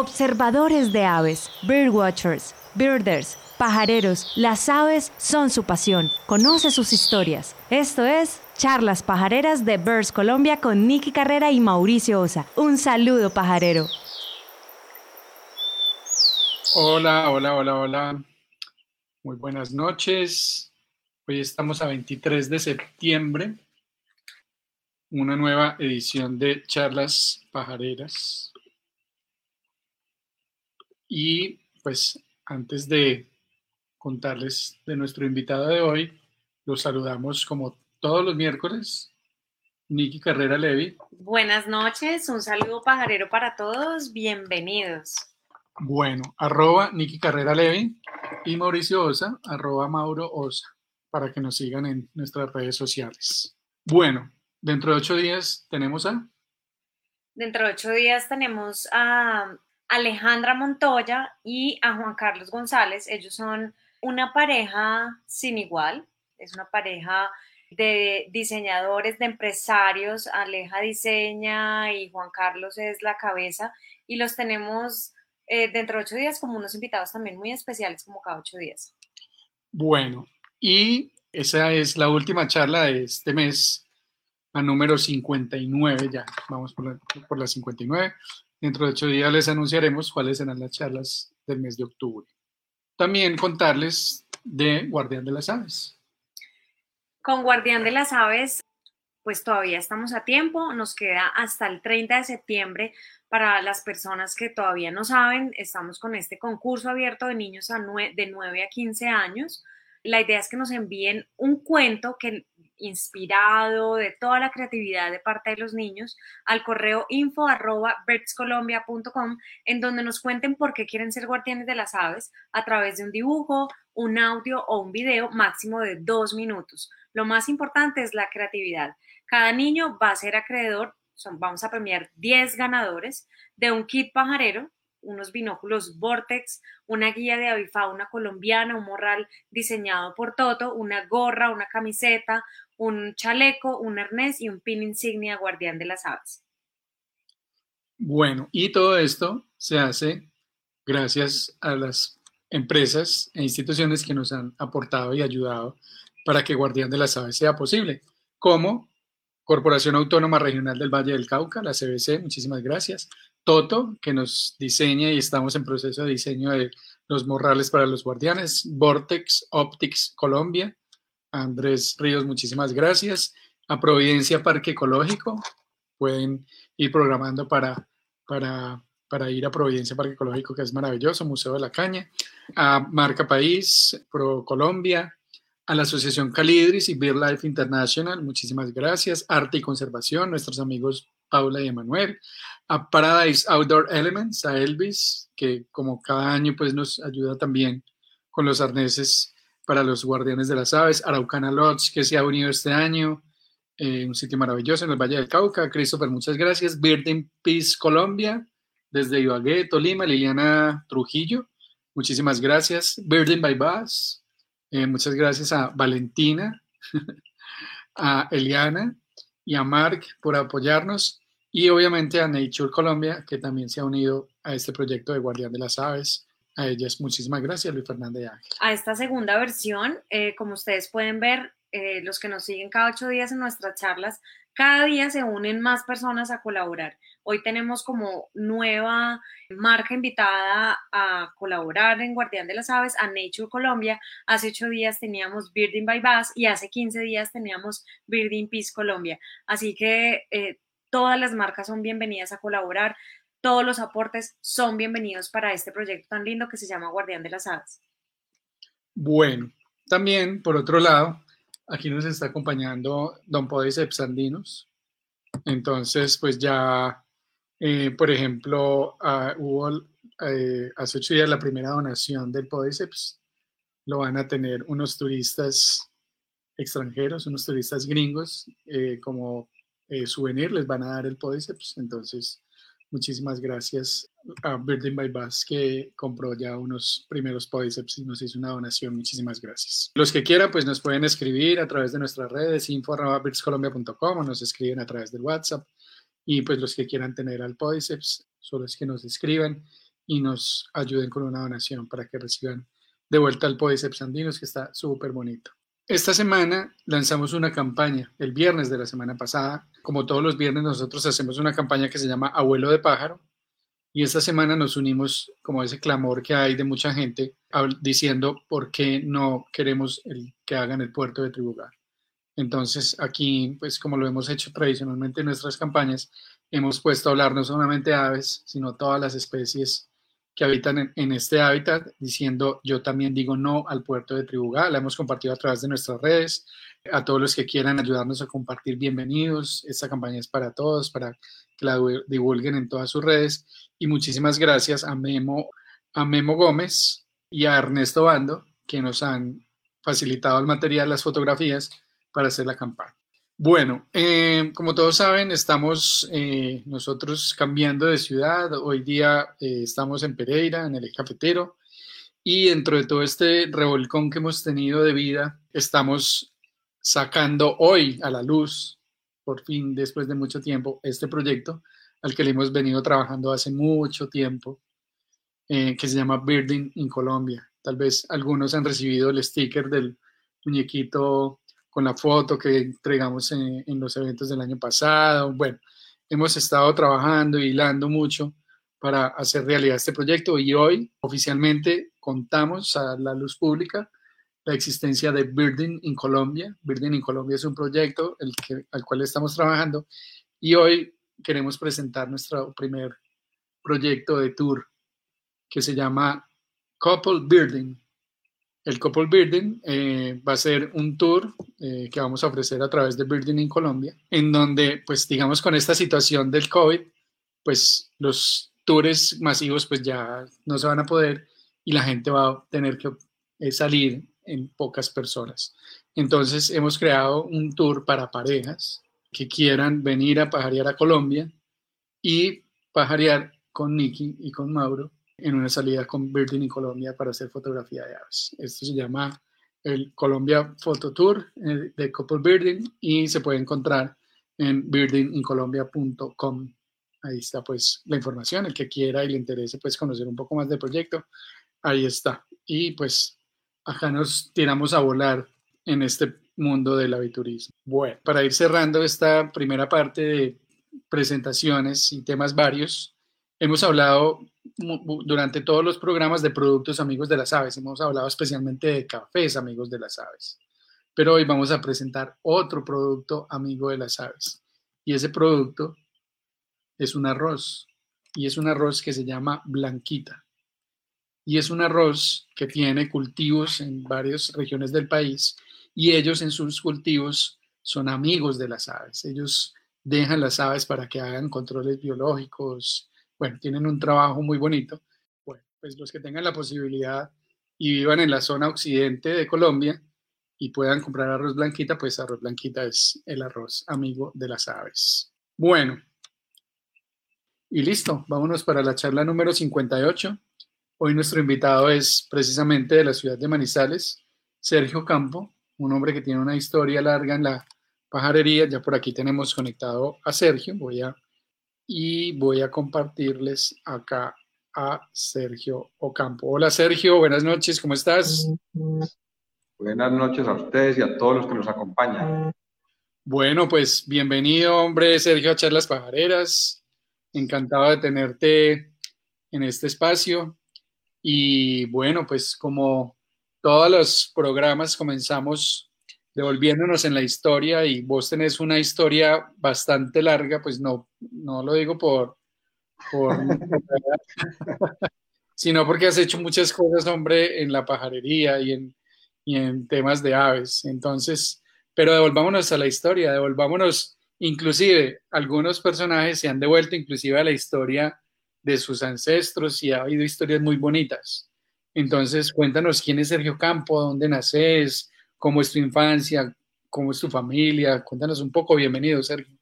Observadores de aves, birdwatchers, birders, pajareros, las aves son su pasión. Conoce sus historias. Esto es Charlas Pajareras de Birds Colombia con Nicky Carrera y Mauricio Osa. Un saludo pajarero. Hola, hola, hola, hola. Muy buenas noches. Hoy estamos a 23 de septiembre. Una nueva edición de Charlas Pajareras. Y pues antes de contarles de nuestro invitado de hoy, los saludamos como todos los miércoles. Niki Carrera Levi. Buenas noches, un saludo pajarero para todos, bienvenidos. Bueno, arroba Niki Carrera Levi y Mauricio Osa, arroba Mauro Osa, para que nos sigan en nuestras redes sociales. Bueno, dentro de ocho días tenemos a... Dentro de ocho días tenemos a Alejandra Montoya y a Juan Carlos González. Ellos son una pareja sin igual, es una pareja de diseñadores, de empresarios. Aleja diseña y Juan Carlos es la cabeza y los tenemos eh, dentro de ocho días como unos invitados también muy especiales como cada ocho días. Bueno, y esa es la última charla de este mes, a número 59 ya, vamos por la, por la 59. Dentro de ocho días les anunciaremos cuáles serán las charlas del mes de octubre. También contarles de Guardián de las Aves. Con Guardián de las Aves, pues todavía estamos a tiempo, nos queda hasta el 30 de septiembre. Para las personas que todavía no saben, estamos con este concurso abierto de niños de 9 a 15 años. La idea es que nos envíen un cuento que inspirado de toda la creatividad de parte de los niños al correo info arroba en donde nos cuenten por qué quieren ser guardianes de las aves a través de un dibujo, un audio o un video máximo de dos minutos. Lo más importante es la creatividad. Cada niño va a ser acreedor, vamos a premiar 10 ganadores de un kit pajarero unos binóculos Vortex, una guía de avifauna colombiana, un morral diseñado por Toto, una gorra, una camiseta, un chaleco, un arnés y un pin insignia guardián de las aves. Bueno, y todo esto se hace gracias a las empresas e instituciones que nos han aportado y ayudado para que Guardián de las Aves sea posible, como Corporación Autónoma Regional del Valle del Cauca, la CBC, muchísimas gracias, Toto, que nos diseña y estamos en proceso de diseño de los morrales para los guardianes. Vortex Optics Colombia. Andrés Ríos, muchísimas gracias. A Providencia Parque Ecológico. Pueden ir programando para, para, para ir a Providencia Parque Ecológico, que es maravilloso. Museo de la Caña. A Marca País, Pro Colombia. A la Asociación Calidris y BirdLife International, muchísimas gracias. Arte y Conservación, nuestros amigos Paula y Emanuel, a Paradise Outdoor Elements, a Elvis, que como cada año pues nos ayuda también con los arneses para los guardianes de las aves, Araucana Lodge, que se ha unido este año, eh, un sitio maravilloso en el Valle del Cauca, Christopher, muchas gracias, Birding Peace Colombia, desde Ibagué, Tolima, Liliana Trujillo, muchísimas gracias, Birding by Bus, eh, muchas gracias a Valentina, a Eliana, y a Mark por apoyarnos y obviamente a Nature Colombia, que también se ha unido a este proyecto de Guardián de las Aves. A ellas muchísimas gracias, Luis Fernández Ángel. A esta segunda versión, eh, como ustedes pueden ver, eh, los que nos siguen cada ocho días en nuestras charlas, cada día se unen más personas a colaborar. Hoy tenemos como nueva marca invitada a colaborar en Guardián de las Aves, a Nature Colombia. Hace ocho días teníamos Birding by Bass y hace 15 días teníamos Birding Peace Colombia. Así que eh, todas las marcas son bienvenidas a colaborar. Todos los aportes son bienvenidos para este proyecto tan lindo que se llama Guardián de las Aves. Bueno, también, por otro lado, aquí nos está acompañando Don Podiceps Andinos. Entonces, pues ya eh, por ejemplo, uh, hubo eh, hace ocho días la primera donación del Podiceps. Lo van a tener unos turistas extranjeros, unos turistas gringos, eh, como souvenir, les van a dar el Podiceps. Entonces, muchísimas gracias a Birding by Bus que compró ya unos primeros Podiceps y nos hizo una donación. Muchísimas gracias. Los que quieran, pues nos pueden escribir a través de nuestras redes, info.birdscolombia.com o nos escriben a través del WhatsApp y pues los que quieran tener al Podiceps, solo es que nos escriban y nos ayuden con una donación para que reciban de vuelta al Podeceps Andinos, que está súper bonito. Esta semana lanzamos una campaña, el viernes de la semana pasada. Como todos los viernes, nosotros hacemos una campaña que se llama Abuelo de Pájaro. Y esta semana nos unimos como ese clamor que hay de mucha gente diciendo por qué no queremos que hagan el puerto de Tribugar. Entonces aquí, pues como lo hemos hecho tradicionalmente en nuestras campañas, hemos puesto a hablar no solamente aves, sino todas las especies que habitan en, este hábitat, diciendo yo también digo no al puerto de Tribugá. La hemos compartido a través de nuestras redes. A todos los que quieran ayudarnos a compartir, bienvenidos. Esta campaña es para todos, para que la divulguen en todas sus redes. Y muchísimas gracias a Memo, a Memo Gómez y a Ernesto Bando, que nos han facilitado el material, las fotografías para hacer la campaña. Bueno, eh, como todos saben, estamos eh, nosotros cambiando de ciudad. Hoy día eh, estamos en Pereira, en el cafetero, y dentro de todo este revolcón que hemos tenido de vida, estamos sacando hoy a la luz, por fin, después de mucho tiempo, este proyecto al que le hemos venido trabajando hace mucho tiempo, que se llama Birding in Colombia. Tal vez algunos han recibido el sticker del muñequito con la foto que entregamos en, los eventos del año pasado. Bueno, hemos estado trabajando y hilando mucho para hacer realidad este proyecto y hoy oficialmente contamos a la luz pública la existencia de Birding in Colombia. Birding in Colombia es un proyecto el que, al cual estamos trabajando y hoy queremos presentar nuestro primer proyecto de tour que se llama Couple Birding el Couple Birding eh, va a ser un tour eh, que vamos a ofrecer a través de Birding en Colombia, en donde, pues, digamos, con esta situación del COVID, pues los tours masivos pues ya no se van a poder y la gente va a tener que eh, salir en pocas personas. Entonces hemos creado un tour para parejas que quieran venir a pajarear a Colombia y pajarear con Nicky y con Mauro en una salida con Birding en Colombia para hacer fotografía de aves. Esto se llama el Colombia Photo Tour eh, de Couple Birding y se puede encontrar en birdingincolombia.com. Ahí está pues la información, el que quiera y le interese pues conocer un poco más del proyecto, ahí está. Y pues acá nos tiramos a volar en este mundo del aviturismo. Bueno, para ir cerrando esta primera parte de presentaciones y temas varios, hemos hablado durante todos los programas de productos amigos de las aves. Hemos hablado especialmente de cafés amigos de las aves. Pero hoy vamos a presentar otro producto amigo de las aves. Y ese producto es un arroz. Y es un arroz que se llama Blanquita. Y es un arroz que tiene cultivos en varias regiones del país. Y ellos en sus cultivos son amigos de las aves. Ellos dejan las aves para que hagan controles biológicos, bueno, tienen un trabajo muy bonito. Bueno, pues los que tengan la posibilidad y vivan en la zona occidente de Colombia y puedan comprar arroz blanquita, pues arroz blanquita es el arroz amigo de las aves. Bueno, y listo, vámonos para la charla número 58. Hoy nuestro invitado es precisamente de la ciudad de Manizales, Sergio Campo, un hombre que tiene una historia larga en la pajarería. Ya por aquí tenemos conectado a Sergio. Voy a y voy a compartirles acá a Sergio Ocampo. Hola Sergio, buenas noches, ¿cómo estás? Buenas noches a ustedes y a todos los que nos acompañan. Bueno, pues bienvenido, hombre, Sergio, a Charlas Pajareras. Encantado de tenerte en este espacio. Y bueno, pues como todos los programas comenzamos devolviéndonos en la historia y vos tenés una historia bastante larga, pues no, no lo digo por, por sino porque has hecho muchas cosas, hombre, en la pajarería y en, y en temas de aves. Entonces, pero devolvámonos a la historia, devolvámonos, inclusive algunos personajes se han devuelto inclusive a la historia de sus ancestros y ha habido historias muy bonitas. Entonces, cuéntanos quién es Sergio Campo, dónde naces, cómo es tu infancia, cómo es tu familia. Cuéntanos un poco. Bienvenido, Sergio.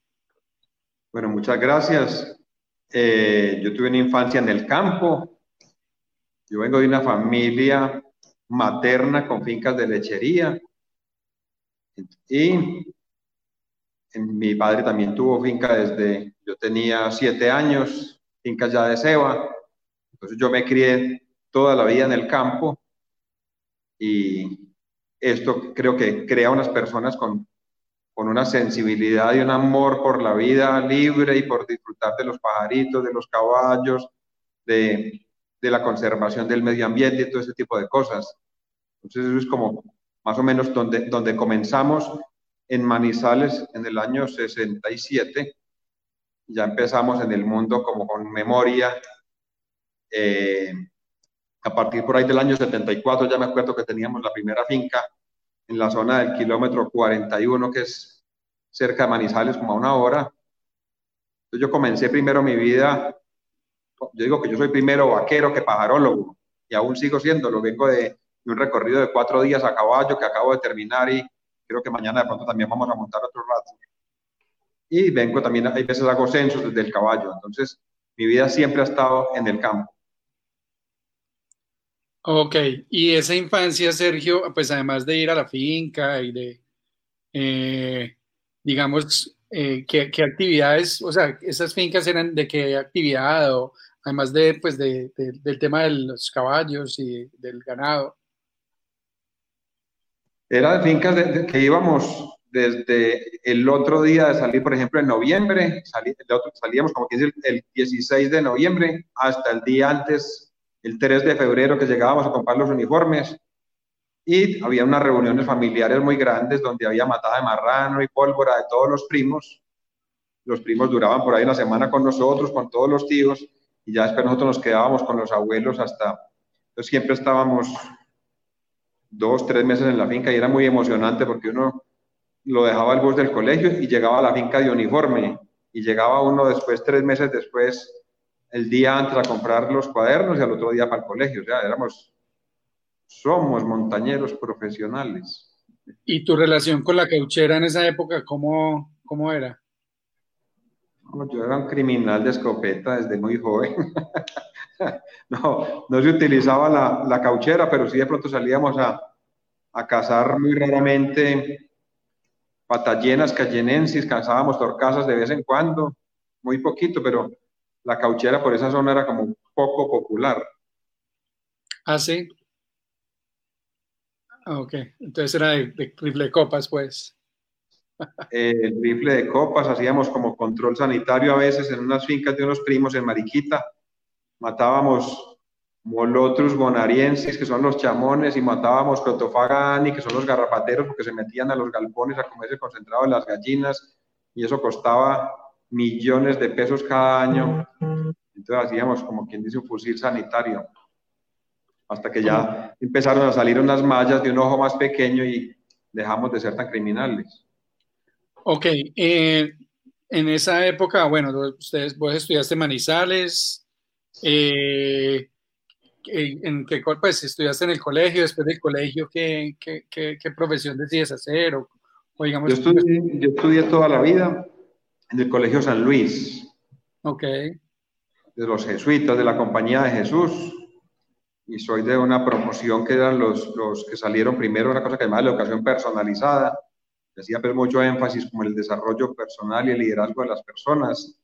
Bueno, muchas gracias. Eh, yo tuve una infancia en el campo. Yo vengo de una familia materna con fincas de lechería. Y mi padre también tuvo finca desde, yo tenía siete años, fincas ya de ceba. Entonces yo me crié toda la vida en el campo y esto creo que crea unas personas con, con una sensibilidad y un amor por la vida libre y por disfrutar de los pajaritos, de los caballos, de, de la conservación del medio ambiente y todo ese tipo de cosas. Entonces eso es como más o menos donde, donde comenzamos en Manizales en el año 67. Ya empezamos en el mundo como con memoria. Eh, a partir por ahí del año 74 ya me acuerdo que teníamos la primera finca en la zona del kilómetro 41, que es cerca de Manizales, como a una hora. Entonces yo comencé primero mi vida, yo digo que yo soy primero vaquero que pajarólogo, y aún sigo siendo, lo vengo de, un recorrido de cuatro días a caballo que acabo de terminar y creo que mañana de pronto también vamos a montar otro rato. Y vengo también, hay veces hago censos desde el caballo, entonces mi vida siempre ha estado en el campo. Ok, y esa infancia, Sergio, pues además de ir a la finca y de, eh, digamos, eh, ¿qué, actividades, o sea, esas fincas eran de qué actividad, o además de, pues, de, del tema de los caballos y del ganado? Eran fincas que íbamos desde el otro día de salir, por ejemplo, en noviembre, salíamos como que es el 16 de noviembre, hasta el día antes el 3 de febrero que llegábamos a comprar los uniformes y había unas reuniones familiares muy grandes donde había matada de marrano y pólvora de todos los primos. Los primos duraban por ahí una semana con nosotros, con todos los tíos, y ya después nosotros nos quedábamos con los abuelos hasta, entonces siempre estábamos dos, tres meses en la finca y era muy emocionante porque uno lo dejaba al bus del colegio y llegaba a la finca de uniforme y llegaba uno después, tres meses después, el día antes a comprar los cuadernos y al otro día para el colegio. O sea, éramos, somos montañeros profesionales. ¿Y tu relación con la cauchera en esa época, cómo, cómo era? yo era un criminal de escopeta desde muy joven. no, no se utilizaba la, la, cauchera, pero sí de pronto salíamos a, a cazar muy raramente patallenas, callenensis, cazábamos torcasas de vez en cuando, muy poquito, pero la cauchera por esa zona era como poco popular. Ah, sí. Ah, ok, entonces era de, rifle de copas, pues. Eh, el rifle de copas, hacíamos como control sanitario a veces en unas fincas de unos primos en Mariquita. Matábamos molotrus bonariensis, que son los chamones, y matábamos crotofagani, que son los garrapateros, porque se metían a los galpones a comerse concentrado en las gallinas, y eso costaba millones de pesos cada año. Entonces hacíamos como quien dice un fusil sanitario. Hasta que ya empezaron a salir unas mallas de un ojo más pequeño y dejamos de ser tan criminales. Ok, eh, en esa época, bueno, ustedes, vos estudiaste Manizales, eh, ¿en qué pues estudiaste en el colegio? Después del colegio, ¿qué, qué, qué, profesión decides hacer? O, digamos, yo, estudié, yo estudié toda la vida en el Colegio San Luis. Ok. De los jesuitas de la Compañía de Jesús. Y soy de una promoción que eran los, los que salieron primero, una cosa que llamaba la educación personalizada. Decía pero mucho énfasis como el desarrollo personal y el liderazgo de las personas.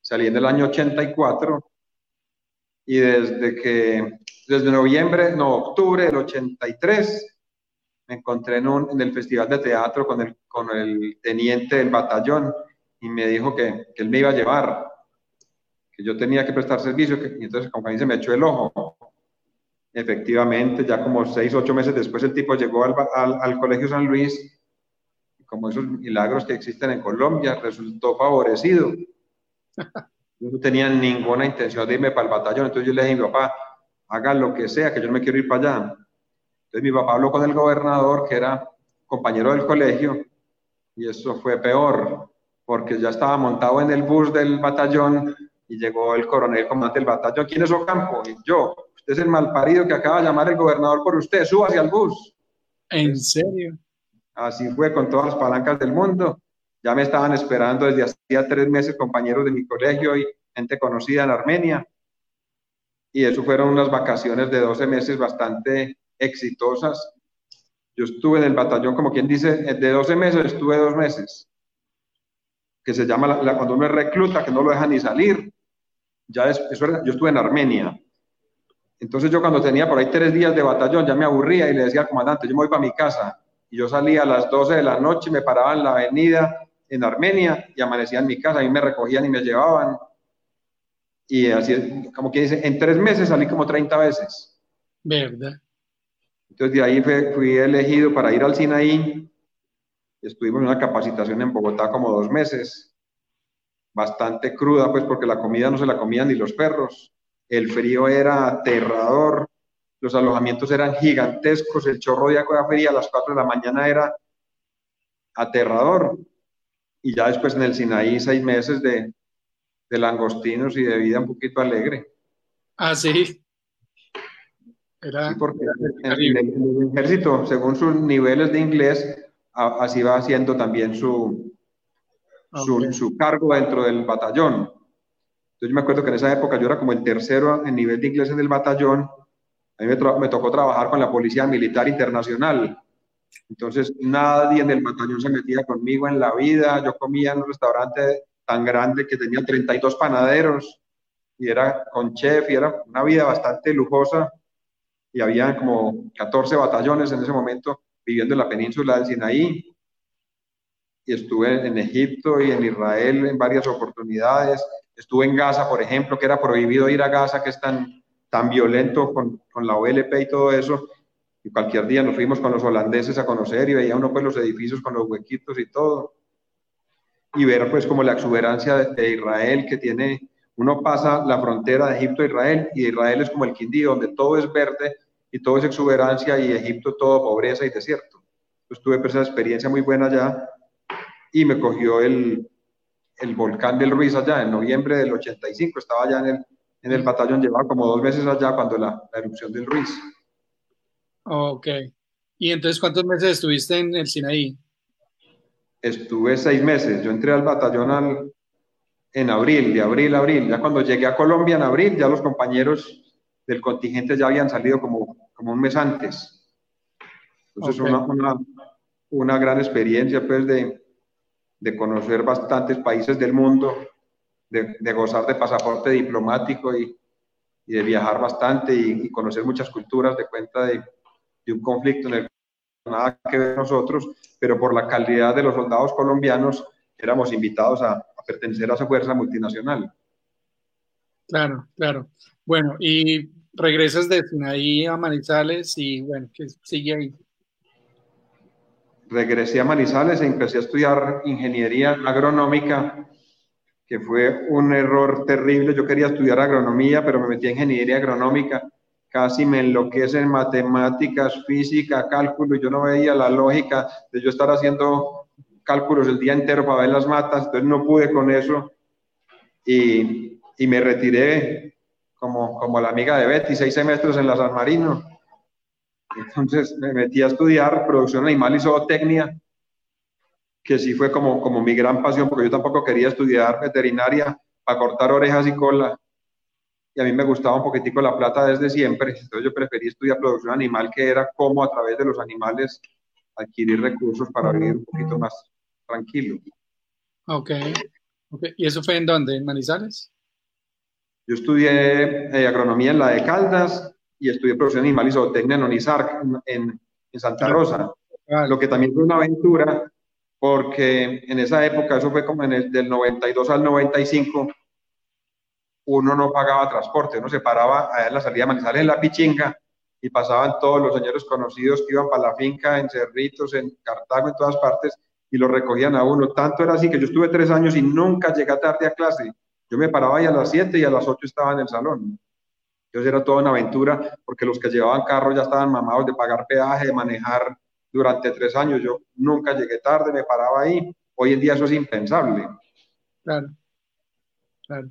Salí en el año 84 y desde que, desde noviembre, no, octubre del 83, me encontré en, un, en el Festival de Teatro con el, con el teniente del batallón y me dijo que, que, él me iba a llevar, que yo tenía que prestar servicio, que, y entonces como se me echó el ojo. Efectivamente, ya como seis, ocho meses después el tipo llegó al, al, al Colegio San Luis, como esos milagros que existen en Colombia, resultó favorecido. Yo no tenía ninguna intención de irme para el batallón, entonces yo le dije a mi papá, haga lo que sea, que yo no me quiero ir para allá. Entonces mi papá habló con el gobernador, que era compañero del colegio, y eso fue peor porque ya estaba montado en el bus del batallón y llegó el coronel comandante del batallón. ¿Quién es Ocampo? Y yo, usted es el malparido que acaba de llamar el gobernador por usted, suba hacia el bus. ¿En serio? Así fue con todas las palancas del mundo. Ya me estaban esperando desde hacía tres meses compañeros de mi colegio y gente conocida en Armenia. Y eso fueron unas vacaciones de 12 meses bastante exitosas. Yo estuve en el batallón, como quien dice, de 12 meses estuve dos meses que se llama la, cuando uno es recluta, que no lo deja ni salir. Ya es, eso yo estuve en Armenia. Entonces yo cuando tenía por ahí tres días de batallón ya me aburría y le decía al comandante, yo me voy para mi casa. Y yo salía a las 12 de la noche, me paraba en la avenida en Armenia y amanecía en mi casa, ahí me recogían y me llevaban. Y así, como que dice, en tres meses salí como 30 veces. ¿Verdad? Entonces de ahí fui, elegido para ir al Sinaí. Estuvimos en una capacitación en Bogotá como dos meses, bastante cruda, pues porque la comida no se la comían ni los perros. El frío era aterrador, los alojamientos eran gigantescos, el chorro de agua fría a las 4 de la mañana era aterrador. Y ya después en el Sinaí seis meses de, de langostinos y de vida un poquito alegre. Ah, sí. Era porque en, el, ejército, según sus niveles de inglés, así va haciendo también su, su, su, cargo dentro del batallón. Entonces yo me acuerdo que en esa época yo era como el tercero en nivel de inglés en el batallón. A mí me, me tocó trabajar con la Policía Militar Internacional. Entonces nadie en el batallón se metía conmigo en la vida. Yo comía en un restaurante tan grande que tenía 32 panaderos y era con chef y era una vida bastante lujosa y había como 14 batallones en ese momento viviendo en la península del Sinaí. Y estuve en Egipto y en Israel en varias oportunidades. Estuve en Gaza, por ejemplo, que era prohibido ir a Gaza, que es tan, tan violento con, con la OLP y todo eso. Y cualquier día nos fuimos con los holandeses a conocer y veía uno pues los edificios con los huequitos y todo. Y ver pues como la exuberancia de, de Israel que tiene uno pasa la frontera de Egipto a Israel y Israel es como el Quindío, donde todo es verde y todo es exuberancia y Egipto todo pobreza y desierto. Entonces tuve esa experiencia muy buena allá y me cogió el, el volcán del Ruiz allá en noviembre del 85. Estaba allá en el, en el batallón, llevaba como dos meses allá cuando la, la erupción del Ruiz. Ok. ¿Y entonces cuántos meses estuviste en el Sinaí? Estuve seis meses. Yo entré al batallón al, en abril, de abril a abril. Ya cuando llegué a Colombia en abril, ya los compañeros del contingente ya habían salido como, como un mes antes. Entonces, una, una, una, gran experiencia, pues, de, de, conocer bastantes países del mundo, de, de gozar de pasaporte diplomático y, y de viajar bastante y, y, conocer muchas culturas de cuenta de, de un conflicto en el que nada que ver nosotros, pero por la calidad de los soldados colombianos éramos invitados a, pertenecer a esa fuerza multinacional. Claro, claro. Bueno, y regresas de Sinaí a Manizales y bueno, ¿qué sigue ahí? Regresé a Manizales e empecé a estudiar ingeniería agronómica, que fue un error terrible. Yo quería estudiar agronomía, pero me metí en ingeniería agronómica. Casi me enloquece en matemáticas, física, cálculo, yo no veía la lógica de yo estar haciendo cálculos el día entero para ver las matas, entonces no pude con eso y, y me retiré como, como la amiga de Betty, seis semestres en la San Marino. Entonces me metí a estudiar producción animal y zootecnia, que sí fue como, como mi gran pasión, porque yo tampoco quería estudiar veterinaria para cortar orejas y cola. Y a mí me gustaba un poquitico la plata desde siempre, entonces yo preferí estudiar producción animal, que era como a través de los animales adquirir recursos para vivir un poquito más tranquilo. Ok. okay. ¿Y eso fue en dónde? ¿En Manizales? Yo estudié eh, agronomía en la de Caldas y estudié producción animal y zootecnia en Onizar, en, en Santa Rosa. Lo que también fue una aventura, porque en esa época, eso fue como en el, del 92 al 95, uno no pagaba transporte, uno se paraba en la salida de Manizales en la Pichinga y pasaban todos los señores conocidos que iban para la finca en Cerritos, en Cartago, en todas partes, y lo recogían a uno. Tanto era así que yo estuve tres años y nunca llegué tarde a clase. Yo me paraba ahí a las siete y a las ocho estaba en el salón. Entonces era toda una aventura porque los que llevaban carro ya estaban mamados de pagar peaje, de manejar durante tres años. Yo nunca llegué tarde, me paraba ahí. Hoy en día eso es impensable. Claro, claro.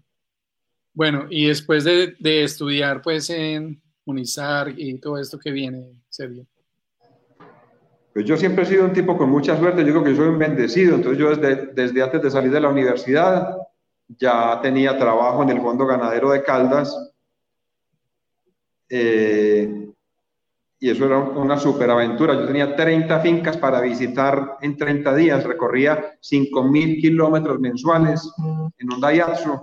Bueno, y después de, de estudiar pues en Unizar y todo esto que viene, serio. Pues yo siempre he sido un tipo con mucha suerte, yo creo que soy un bendecido, entonces yo desde, desde antes de salir de la universidad ya tenía trabajo en el Fondo Ganadero de Caldas eh, y eso era una superaventura. Yo tenía 30 fincas para visitar en 30 días, recorría 5.000 kilómetros mensuales en un Daihatsu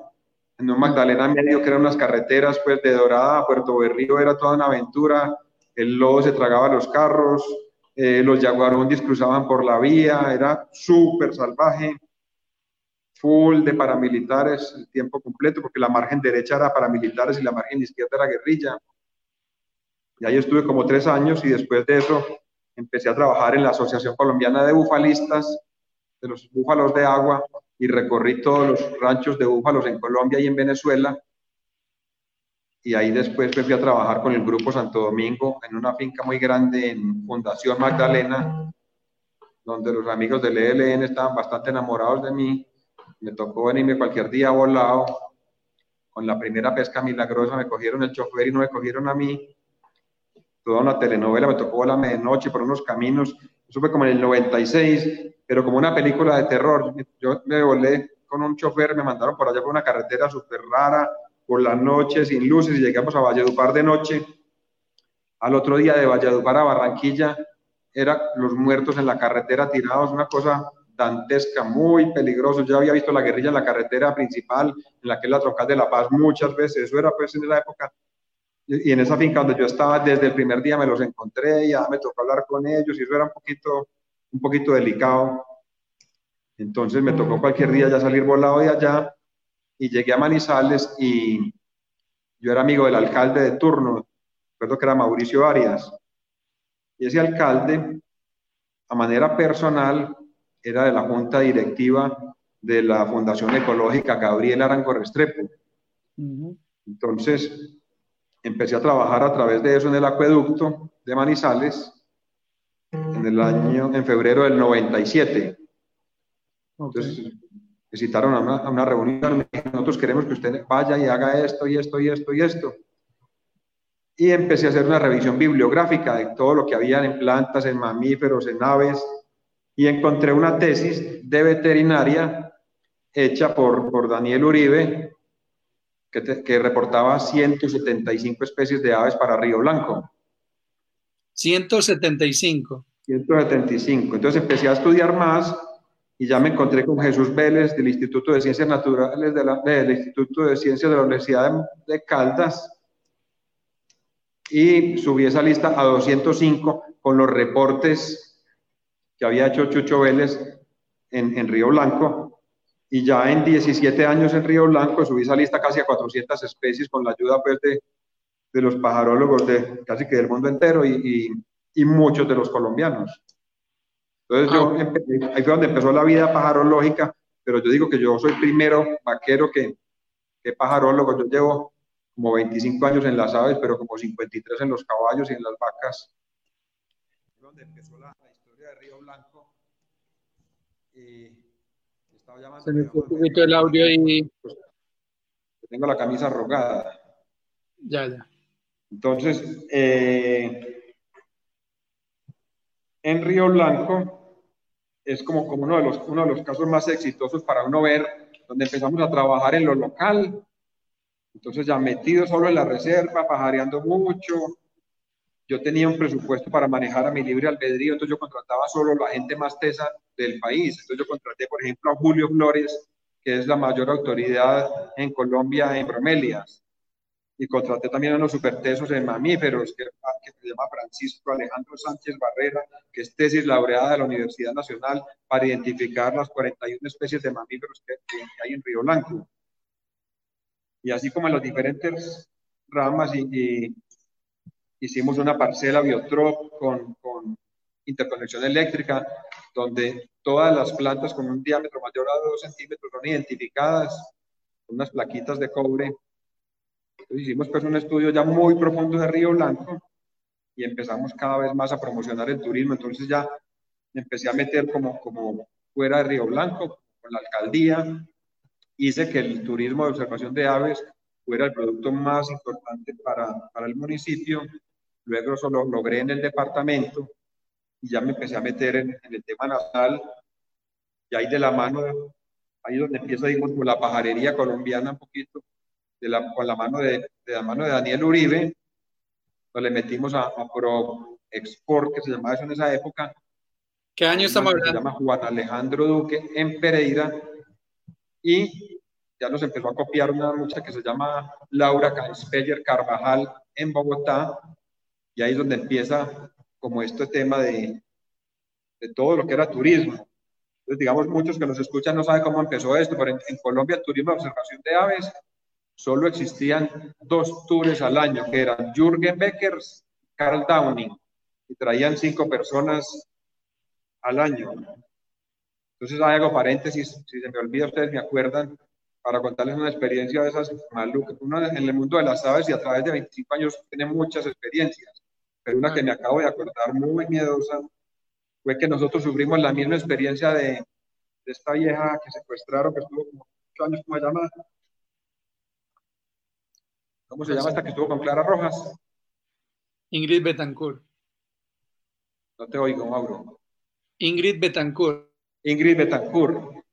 en un Magdalena medio que eran unas carreteras, pues de Dorada a Puerto Berrío. Era toda una aventura, el lodo se tragaba los carros, eh, los jaguarundis cruzaban por la vía, era súper salvaje, full de paramilitares el tiempo completo, porque la margen derecha era paramilitares y la margen izquierda era guerrilla. Y ahí estuve como tres años y después de eso empecé a trabajar en la Asociación Colombiana de Bufalistas, de los búfalos de agua, y recorrí todos los ranchos de búfalos en Colombia y en Venezuela. Y ahí después me fui a trabajar con el Grupo Santo Domingo en una finca muy grande en Fundación Magdalena, donde los amigos del ELN estaban bastante enamorados de mí. Me tocó venirme cualquier día volado. Con la primera pesca milagrosa me cogieron el chofer y no me cogieron a mí. Toda una telenovela, me tocó la medianoche por unos caminos. Eso fue como en el 96 pero como una película de terror. Yo me volé con un chofer, me mandaron por allá por una carretera súper rara, por la noche, sin luces, y llegamos a Valledupar de noche. Al otro día de Valledupar a Barranquilla, eran los muertos en la carretera tirados, una cosa dantesca, muy peligroso. Yo había visto la guerrilla en la carretera principal, en la que es la Troncal de la Paz, muchas veces. Eso era pues en esa época. Y en esa finca donde yo estaba desde el primer día me los encontré, ya me tocó hablar con ellos, y eso era un poquito un poquito delicado. Entonces me tocó cualquier día ya salir volado de allá y llegué a Manizales y yo era amigo del alcalde de turno, recuerdo que era Mauricio Arias. Y ese alcalde, a manera personal, era de la junta directiva de la Fundación Ecológica Gabriel Arango Restrepo. Entonces, empecé a trabajar a través de eso en el acueducto de Manizales en el año, en febrero del 97. Entonces, visitaron a una, a una reunión, nosotros queremos que usted vaya y haga esto y esto y esto y esto. Y empecé a hacer una revisión bibliográfica de todo lo que había en plantas, en mamíferos, en aves, y encontré una tesis de veterinaria hecha por, por Daniel Uribe, que, que reportaba 175 especies de aves para Río Blanco. 175. 175. Entonces empecé a estudiar más y ya me encontré con Jesús Vélez del Instituto de Ciencias Naturales de la, del Instituto de Ciencias de la Universidad de, Caldas y subí esa lista a 205 con los reportes que había hecho Chucho Vélez en, en Río Blanco y ya en 17 años en Río Blanco subí esa lista casi a 400 especies con la ayuda pues, de, de los pajarólogos de casi que del mundo entero y, y, muchos de los colombianos. Entonces yo ah. ahí fue donde empezó la vida pajarológica, pero yo digo que yo soy primero vaquero que, que pajarólogo. Yo llevo como 25 años en las aves, pero como 53 en los caballos y en las vacas. Donde empezó la, de Río Blanco. Y estaba llamando. Se me fue un poquito el audio y. Tengo la camisa arrugada. Ya, ya. Entonces, eh, en Río Blanco es como, como uno, de los, uno de los casos más exitosos para uno ver, donde empezamos a trabajar en lo local, entonces ya metido solo en la reserva, pajareando mucho. Yo tenía un presupuesto para manejar a mi libre albedrío, entonces yo contrataba solo la gente más tesa del país. Entonces yo contraté, por ejemplo, a Julio Flores, que es la mayor autoridad en Colombia en bromelias y contraté también a unos supertesos en mamíferos, que, que, se llama Francisco Alejandro Sánchez Barrera, que es tesis laureada de la Universidad Nacional para identificar las 41 especies de mamíferos que, hay en Río Blanco. Y así como en las diferentes ramas, y, hicimos una parcela biotrop con, con interconexión eléctrica, donde todas las plantas con un diámetro mayor a 2 centímetros son identificadas con unas plaquitas de cobre hicimos pues un estudio ya muy profundo de Río Blanco y empezamos cada vez más a promocionar el turismo. Entonces ya empecé a meter como, como fuera de Río Blanco, con la alcaldía, hice que el turismo de observación de aves fuera el producto más importante para, para el municipio. Luego eso lo logré en el departamento y ya me empecé a meter en, el tema nacional y ahí de la mano, ahí donde empieza, digamos, la pajarería colombiana un poquito, con la mano de, la mano de Daniel Uribe, pues le metimos a, Pro Export, que se llamaba eso en esa época. ¿Qué año estamos hablando? Se llama Juan Alejandro Duque en Pereira. Y ya nos empezó a copiar una mucha que se llama Laura Canspeyer Carvajal en Bogotá, y ahí es donde empieza como este tema de, de todo lo que era turismo. Entonces, digamos, muchos que nos escuchan no saben cómo empezó esto, pero en, en Colombia, turismo de observación de aves, solo existían dos tours al año, que eran Jürgen Beckers, Carl Downing, y traían cinco personas al año. Entonces, hago paréntesis, si se me olvida, ustedes me acuerdan, para contarles una experiencia de esas malucas. Uno en el mundo de las aves y a través de 25 años tiene muchas experiencias, pero una que me acabo de acordar muy miedosa fue que nosotros sufrimos la misma experiencia de, de esta vieja que secuestraron, que estuvo como 8 años, ¿cómo se llama? ¿Cómo se llama esta que estuvo con Clara Rojas? Ingrid Betancourt. No te oigo, Mauro. Ingrid Betancourt. Ingrid Betancourt.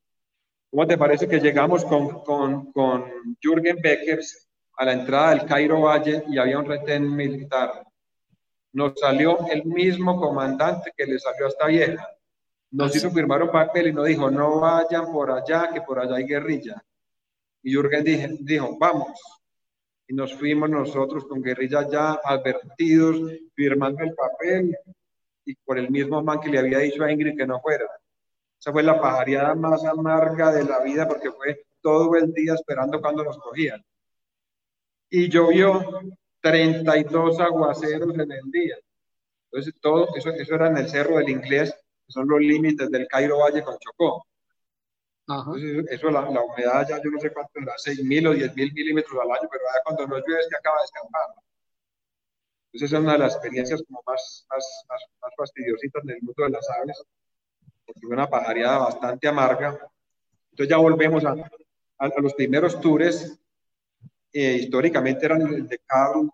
¿Cómo te parece que llegamos con, con, con Jürgen Beckers a la entrada del Cairo Valle y había un retén militar? Nos salió el mismo comandante que le salió a esta vieja. Nos hizo firmar un papel y nos dijo, no vayan por allá, que por allá hay guerrilla. Y Jürgen dije, dijo, vamos. Y nos fuimos nosotros con guerrilla ya advertidos, firmando el papel y por el mismo man que le había dicho a Ingrid que no fuera. Esa fue la pajareada más amarga de la vida porque fue todo el día esperando cuando nos cogían. Y llovió 32 aguaceros en el día. Entonces, todo eso, eso era en el Cerro del Inglés, que son los límites del Cairo Valle con Chocó. Ajá. Entonces, eso, la, la, humedad ya yo no sé cuánto era, 6.000 o 10.000 milímetros al año, pero ya cuando no llueve es que acaba de escampar. Entonces, esa es una de las experiencias como más, más, más, más fastidiositas del mundo de las aves porque fue una pajareada bastante amarga. Entonces ya volvemos a, a, a los primeros tours, eh, históricamente eran el de Carl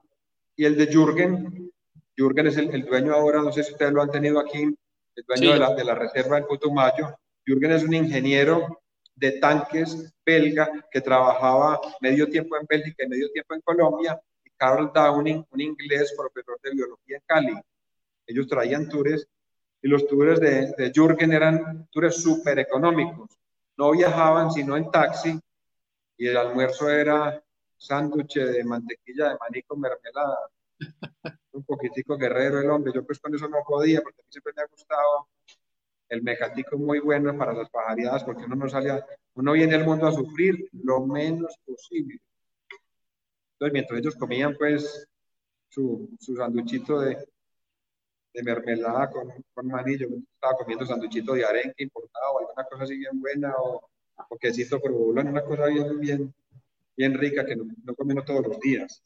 y el de Jürgen. Jürgen es el, el, dueño ahora, no sé si ustedes lo han tenido aquí, el dueño sí. de, la, de, la, reserva del Putumayo. Jürgen es un ingeniero de tanques belga que trabajaba medio tiempo en Bélgica y medio tiempo en Colombia. Y Carl Downing, un inglés, profesor de biología en Cali. Ellos traían tours y los tours de, de Jürgen eran tours súper económicos. No viajaban sino en taxi y el almuerzo era sándwich de mantequilla de maní con mermelada. Un poquitico guerrero el hombre. Yo pues con eso no podía porque a mí siempre me ha gustado el mecatico muy bueno para las pajareadas porque uno no sale a, uno viene al mundo a sufrir lo menos posible. Entonces mientras ellos comían pues su, su sanduchito de, de mermelada con, con maní. Yo estaba comiendo sanduchito de arenque importado o alguna cosa así bien buena o, o quesito provolone, una cosa bien, bien, bien rica que no, no comemos todos los días.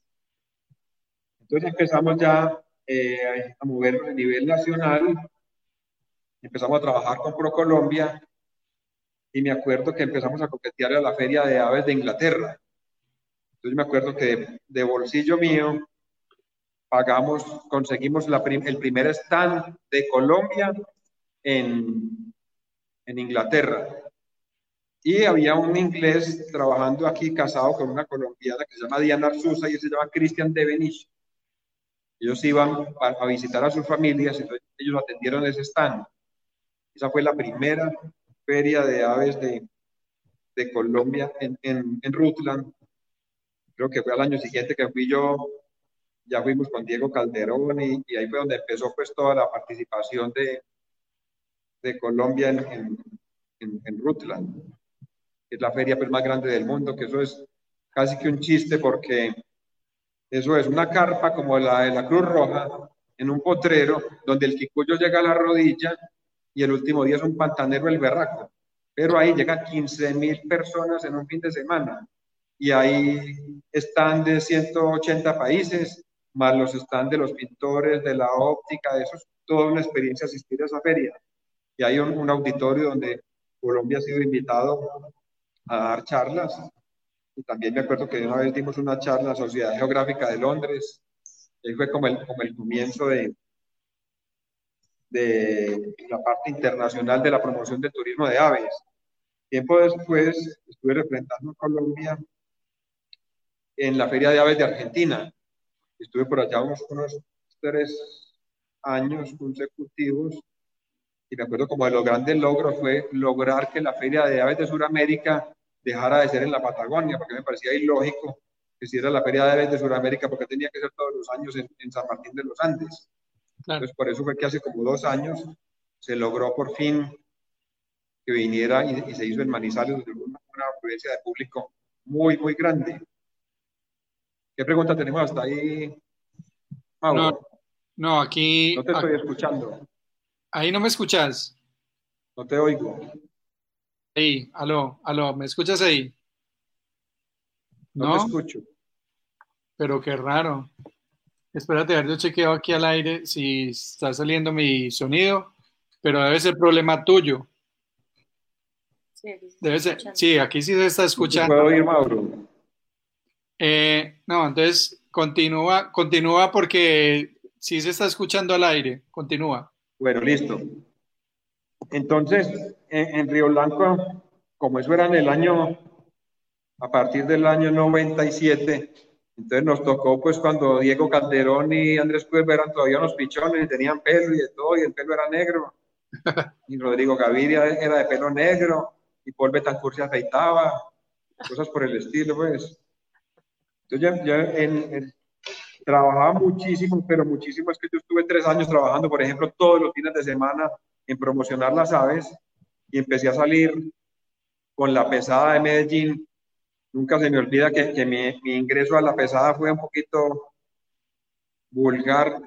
Entonces empezamos ya eh, a movernos a nivel nacional, empezamos a trabajar con ProColombia y me acuerdo que empezamos a coquetear a la feria de aves de Inglaterra. Entonces me acuerdo que de, bolsillo mío pagamos, conseguimos la el primer stand de Colombia en, en Inglaterra. Y había un inglés trabajando aquí casado con una colombiana que se llama Diana Arzusa y se llama Christian de Benicio. Ellos iban a, visitar a sus familias, entonces ellos atendieron ese stand. Esa fue la primera feria de aves de, de Colombia en, en, en Rutland. Creo que fue al año siguiente que fui yo ya fuimos con Diego Calderón y, y, ahí fue donde empezó pues toda la participación de, de Colombia en, en, en Rutland, que es la feria pues, más grande del mundo, que eso es casi que un chiste porque eso es una carpa como la de la Cruz Roja en un potrero donde el quicuyo llega a la rodilla y el último día es un pantanero el berraco, pero ahí llegan 15 mil personas en un fin de semana y ahí están de 180 países más los stands de los pintores, de la óptica, de eso es toda una experiencia asistir a esa feria. Y hay un, un, auditorio donde Colombia ha sido invitado a dar charlas. Y también me acuerdo que una vez dimos una charla en la Sociedad Geográfica de Londres. Y fue como el, como el comienzo de, de la parte internacional de la promoción del turismo de aves. Tiempo después estuve representando a Colombia en la Feria de Aves de Argentina Estuve por allá unos, unos tres años consecutivos y me acuerdo como de los grandes logros fue lograr que la Feria de Aves de Sudamérica dejara de ser en la Patagonia, porque me parecía ilógico que si era la Feria de Aves de Sudamérica, porque tenía que ser todos los años en, San Martín de los Andes. Entonces, por eso fue que hace como dos años se logró por fin que viniera y, se hizo en Manizales, donde una, una afluencia de público muy, muy grande. ¿Qué pregunta tenemos hasta ahí, No, no, aquí... No te estoy escuchando. Ahí no me escuchas. No te oigo. Ahí, aló, aló, ¿me escuchas ahí? No, no te escucho. Pero qué raro. Espérate, a ver, yo chequeo aquí al aire si está saliendo mi sonido, pero debe ser problema tuyo. Sí, debe ser, sí aquí sí se está escuchando. ¿Puedo oír, Mauro? Eh, no, entonces continúa, continúa porque sí se está escuchando al aire. Continúa. Bueno, listo. Entonces, en, Río Blanco, como eso era en el año, a partir del año 97, entonces nos tocó pues cuando Diego Calderón y Andrés Cuervo eran todavía unos pichones y tenían pelo y de todo, y el pelo era negro. Y Rodrigo Gaviria era de pelo negro, y Paul Betancourt se afeitaba, cosas por el estilo, pues. Entonces yo, en, trabajaba muchísimo, pero muchísimo, es que yo estuve tres años trabajando, por ejemplo, todos los fines de semana en promocionar las aves y empecé a salir con la pesada de Medellín. Nunca se me olvida que, que mi, ingreso a la pesada fue un poquito vulgar. A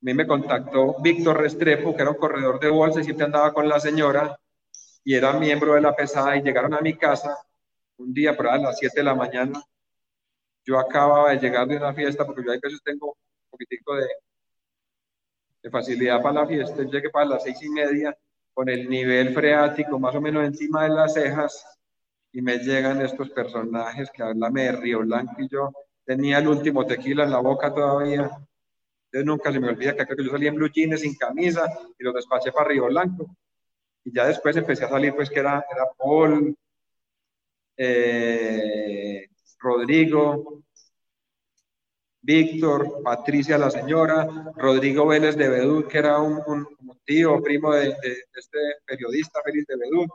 mí me contactó Víctor Restrepo, que era un corredor de bolsa y siempre andaba con la señora y era miembro de la pesada y llegaron a mi casa un día por a las 7 de la mañana. Yo acababa de llegar de una fiesta porque yo hay veces tengo un poquitico de, facilidad para la fiesta, llegué para las seis y media con el nivel freático más o menos encima de las cejas y me llegan estos personajes que hablan de Río Blanco y yo tenía el último tequila en la boca todavía. Entonces nunca se me olvida que creo que yo salí en blue jeans sin camisa y lo despaché para Río Blanco. Y ya después empecé a salir pues que era, era Paul, eh, Rodrigo, Víctor, Patricia la señora, Rodrigo Vélez de Bedú, que era un, tío, primo de, este periodista Félix de Bedú,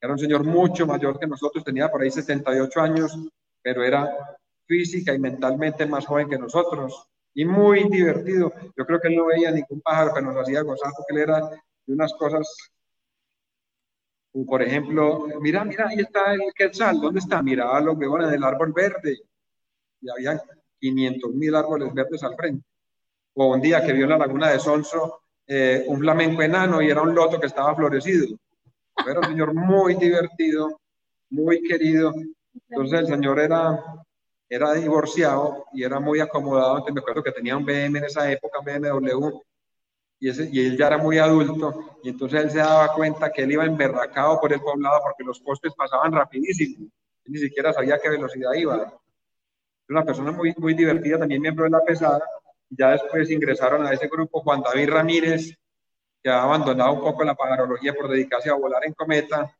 era un señor mucho mayor que nosotros, tenía por ahí 78 años, pero era física y mentalmente más joven que nosotros y muy divertido. Yo creo que él no veía ningún pájaro que nos hacía gozar porque él era de unas cosas, por ejemplo, mira, mira, ahí está el quetzal, ¿dónde está? Miraba los huevones del árbol verde y había 500 mil árboles verdes al frente. O un día que vio en la laguna de Sonso eh, un flamenco enano y era un loto que estaba florecido. Era un señor muy divertido, muy querido. Entonces el señor era, era divorciado y era muy acomodado. Entonces me acuerdo que tenía un BM en esa época, un BMW, y, él ya era muy adulto. Y entonces él se daba cuenta que él iba emberracado por el poblado porque los postes pasaban rapidísimo. ni siquiera sabía qué velocidad iba una persona muy, muy divertida, también miembro de la pesada. Ya después ingresaron a ese grupo Juan David Ramírez, que ha abandonado un poco la pajarología por dedicarse a volar en cometa.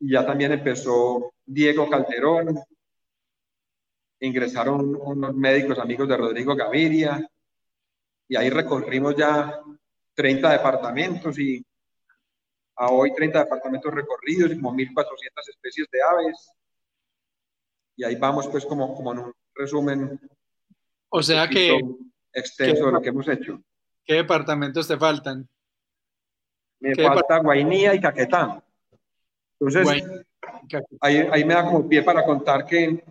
Y ya también empezó Diego Calderón. Ingresaron unos médicos amigos de Rodrigo Gaviria. Y ahí recorrimos ya 30 departamentos y a hoy 30 departamentos recorridos y como 1.400 especies de aves y ahí vamos pues como, como en un resumen. O sea que... Extenso de lo que hemos hecho. ¿Qué departamentos te faltan? Me falta Guainía y Caquetá. Entonces, ahí, ahí me da como pie para contar que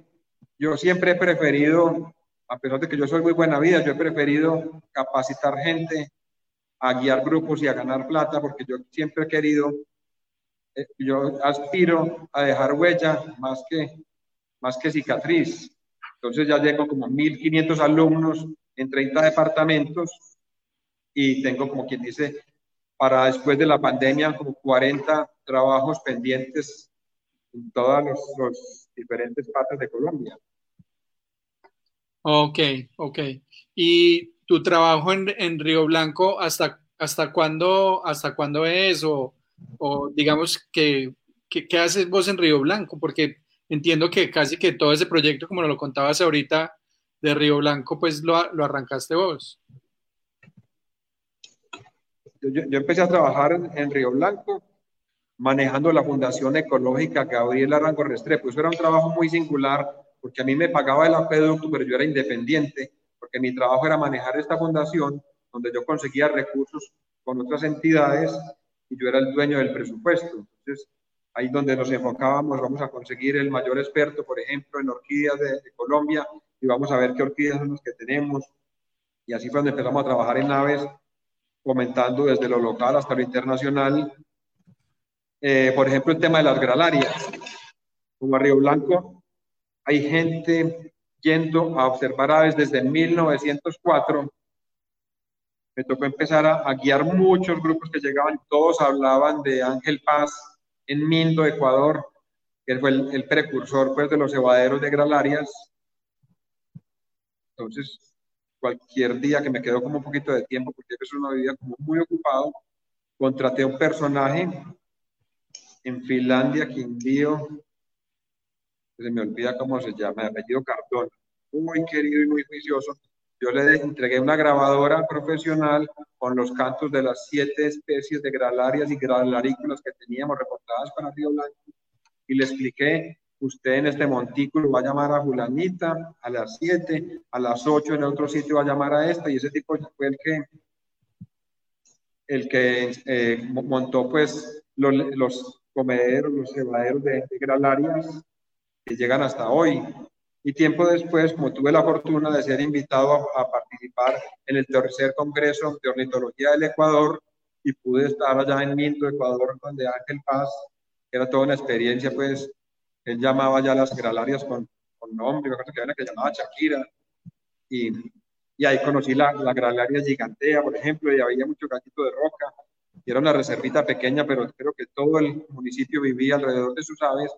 yo siempre he preferido, a pesar de que yo soy muy buena vida, yo he preferido capacitar gente a guiar grupos y a ganar plata, porque yo siempre he querido, eh, yo aspiro a dejar huella más que más que cicatriz. Entonces ya llego como 1.500 alumnos en 30 departamentos y tengo como quien dice, para después de la pandemia, como 40 trabajos pendientes en todas los, diferentes partes de Colombia. Ok, ok. ¿Y tu trabajo en, en Río Blanco, hasta, hasta, cuándo, hasta cuándo es? O, o digamos, que, ¿qué haces vos en Río Blanco? Porque entiendo que casi que todo ese proyecto, como lo contabas ahorita, de Río Blanco, pues lo, lo arrancaste vos. Yo, yo, empecé a trabajar en, Río Blanco manejando la Fundación Ecológica Gabriel Arango Restrepo. Eso era un trabajo muy singular porque a mí me pagaba el acueducto, pero yo era independiente, porque mi trabajo era manejar esta fundación, donde yo conseguía recursos con otras entidades y yo era el dueño del presupuesto. Entonces, ahí donde nos enfocábamos, vamos a conseguir el mayor experto, por ejemplo, en orquídeas de, Colombia, y vamos a ver qué orquídeas son las que tenemos. Y así fue donde empezamos a trabajar en naves, comentando desde lo local hasta lo internacional. Eh, por ejemplo, el tema de las gralarias. Como a Río Blanco, hay gente yendo a observar aves desde 1904. Me tocó empezar a, a guiar muchos grupos que llegaban, todos hablaban de Ángel Paz, en Mindo, Ecuador, que fue el, precursor pues, de los cebaderos de gralarias. Entonces, cualquier día que me quedó como un poquito de tiempo, porque es una vida muy ocupado, contraté un personaje en Finlandia, Quindío, se me olvida cómo se llama, de apellido Cardona, muy querido y muy juicioso, yo le entregué una grabadora profesional con los cantos de las siete especies de gralarias y gralarículas que teníamos reportadas para Río Blanco. Y le expliqué, usted en este montículo va a llamar a Julanita a las siete, a las ocho en otro sitio va a llamar a esta y ese tipo fue el que el que eh, montó pues los, los comederos, los cebaderos de, de gralarias que llegan hasta hoy. Y tiempo después, como tuve la fortuna de ser invitado a, participar en el tercer Congreso de Ornitología del Ecuador y pude estar allá en Mindo, Ecuador, donde Ángel Paz, era toda una experiencia, pues él llamaba ya las gralarias con, con nombre, me acuerdo que había una que llamaba Shakira, y, y ahí conocí la, la gralaria gigantea, por ejemplo, y había mucho gatito de roca, y era una reservita pequeña, pero creo que todo el municipio vivía alrededor de sus aves,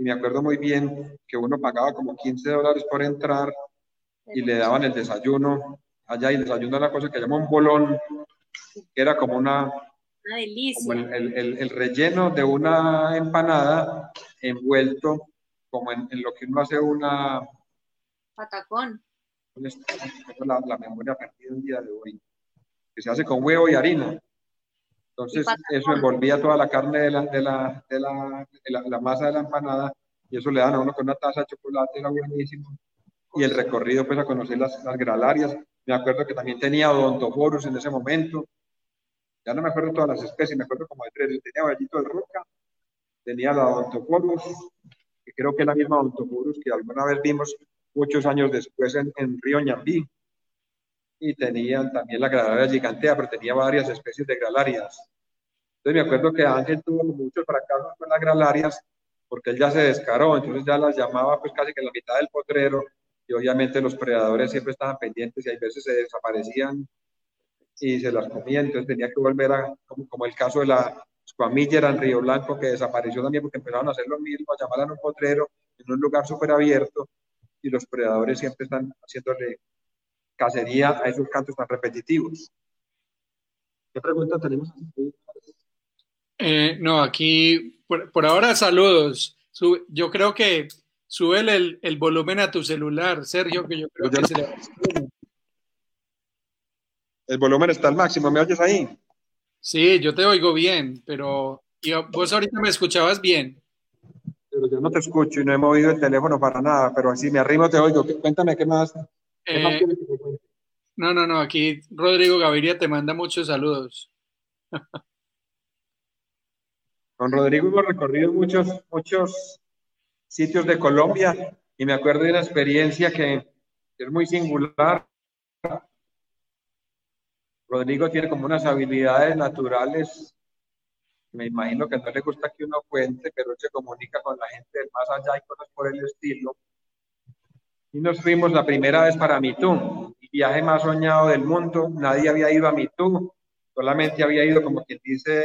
y me acuerdo muy bien que uno pagaba como 15 dólares por entrar y le daban el desayuno allá y el desayuno era una cosa que llama un bolón, que era como una... Una delicia. el, el, el, relleno de una empanada envuelto como en, en, lo que uno hace una... Patacón. La, la memoria perdida un día de hoy. Que se hace con huevo y harina. Entonces, eso envolvía toda la carne de la, de la, de la, la, masa de la empanada y eso le dan a uno con una taza de chocolate, era buenísimo. Y el recorrido, pues, a conocer las, las gralarias. Me acuerdo que también tenía odontoforus en ese momento. Ya no me acuerdo todas las especies, me acuerdo como de tres. Tenía vallito de roca, tenía la odontoforus, que creo que es la misma odontoforus que alguna vez vimos muchos años después en, en Río Ñambí y tenían también la gralaria gigantea, pero tenía varias especies de gralarias. Entonces me acuerdo que Ángel tuvo muchos fracasos con las gralarias porque él ya se descaró, entonces ya las llamaba pues casi que la mitad del potrero y obviamente los predadores siempre estaban pendientes y a veces se desaparecían y se las comían, entonces tenía que volver a, como, el caso de la squamillera en Río Blanco que desapareció también porque empezaron a hacer lo mismo, a llamarla en un potrero, en un lugar súper abierto y los predadores siempre están haciéndole cacería a esos cantos tan repetitivos. ¿Qué pregunta tenemos? Eh, no, aquí por, ahora saludos. yo creo que sube el, el, volumen a tu celular, Sergio, que yo creo que se le... El volumen está al máximo, ¿me oyes ahí? Sí, yo te oigo bien, pero vos ahorita me escuchabas bien. Pero yo no te escucho y no he movido el teléfono para nada, pero así me arrimo te oigo. Cuéntame qué más. Eh, no, no, no, aquí Rodrigo Gaviria te manda muchos saludos. Con Rodrigo hemos recorrido muchos, muchos sitios de Colombia y me acuerdo de una experiencia que es muy singular. Rodrigo tiene como unas habilidades naturales. Me imagino que no le gusta que uno cuente, pero se comunica con la gente del más allá y cosas por el estilo y nos fuimos la primera vez para Mitú, el viaje más soñado del mundo. Nadie había ido a Mitú, solamente había ido, como quien dice,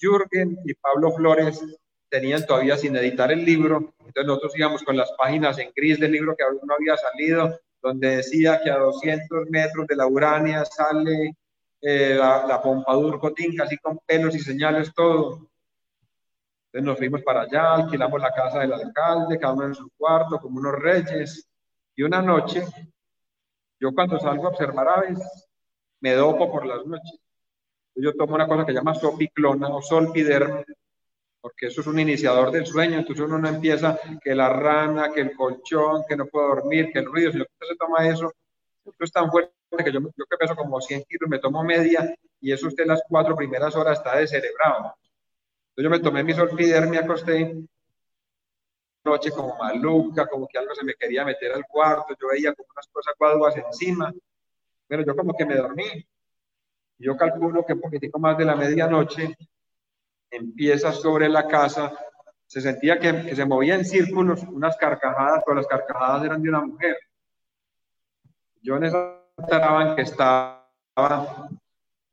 Jürgen y Pablo Flores tenían todavía sin editar el libro. Entonces nosotros íbamos con las páginas en gris del libro que aún no había salido, donde decía que a 200 metros de la Urania sale eh, la, la Pompadour Cotín, casi con pelos y señales, todo. Entonces nos fuimos para allá, alquilamos la casa del alcalde, cada uno en su cuarto, como unos reyes. Y una noche, yo cuando salgo a observar aves, me dopo por las noches. Yo tomo una cosa que llama sopiclona o solpiderm porque eso es un iniciador del sueño, entonces uno no empieza que la rana, que el colchón, que no puedo dormir, que el ruido, si usted se toma eso, eso es tan fuerte que yo, yo que peso como 100 kilos, me tomo media y eso usted las cuatro primeras horas está descerebrado. Entonces yo me tomé mi solfider, me acosté, noche como maluca, como que algo se me quería meter al cuarto, yo veía como unas cosas cuadras encima, pero yo como que me dormí. Yo calculo que un poquitico más de la medianoche empieza sobre la casa, se sentía que, que se movía en círculos, unas carcajadas, pero las carcajadas eran de una mujer. Yo en esa en que estaba,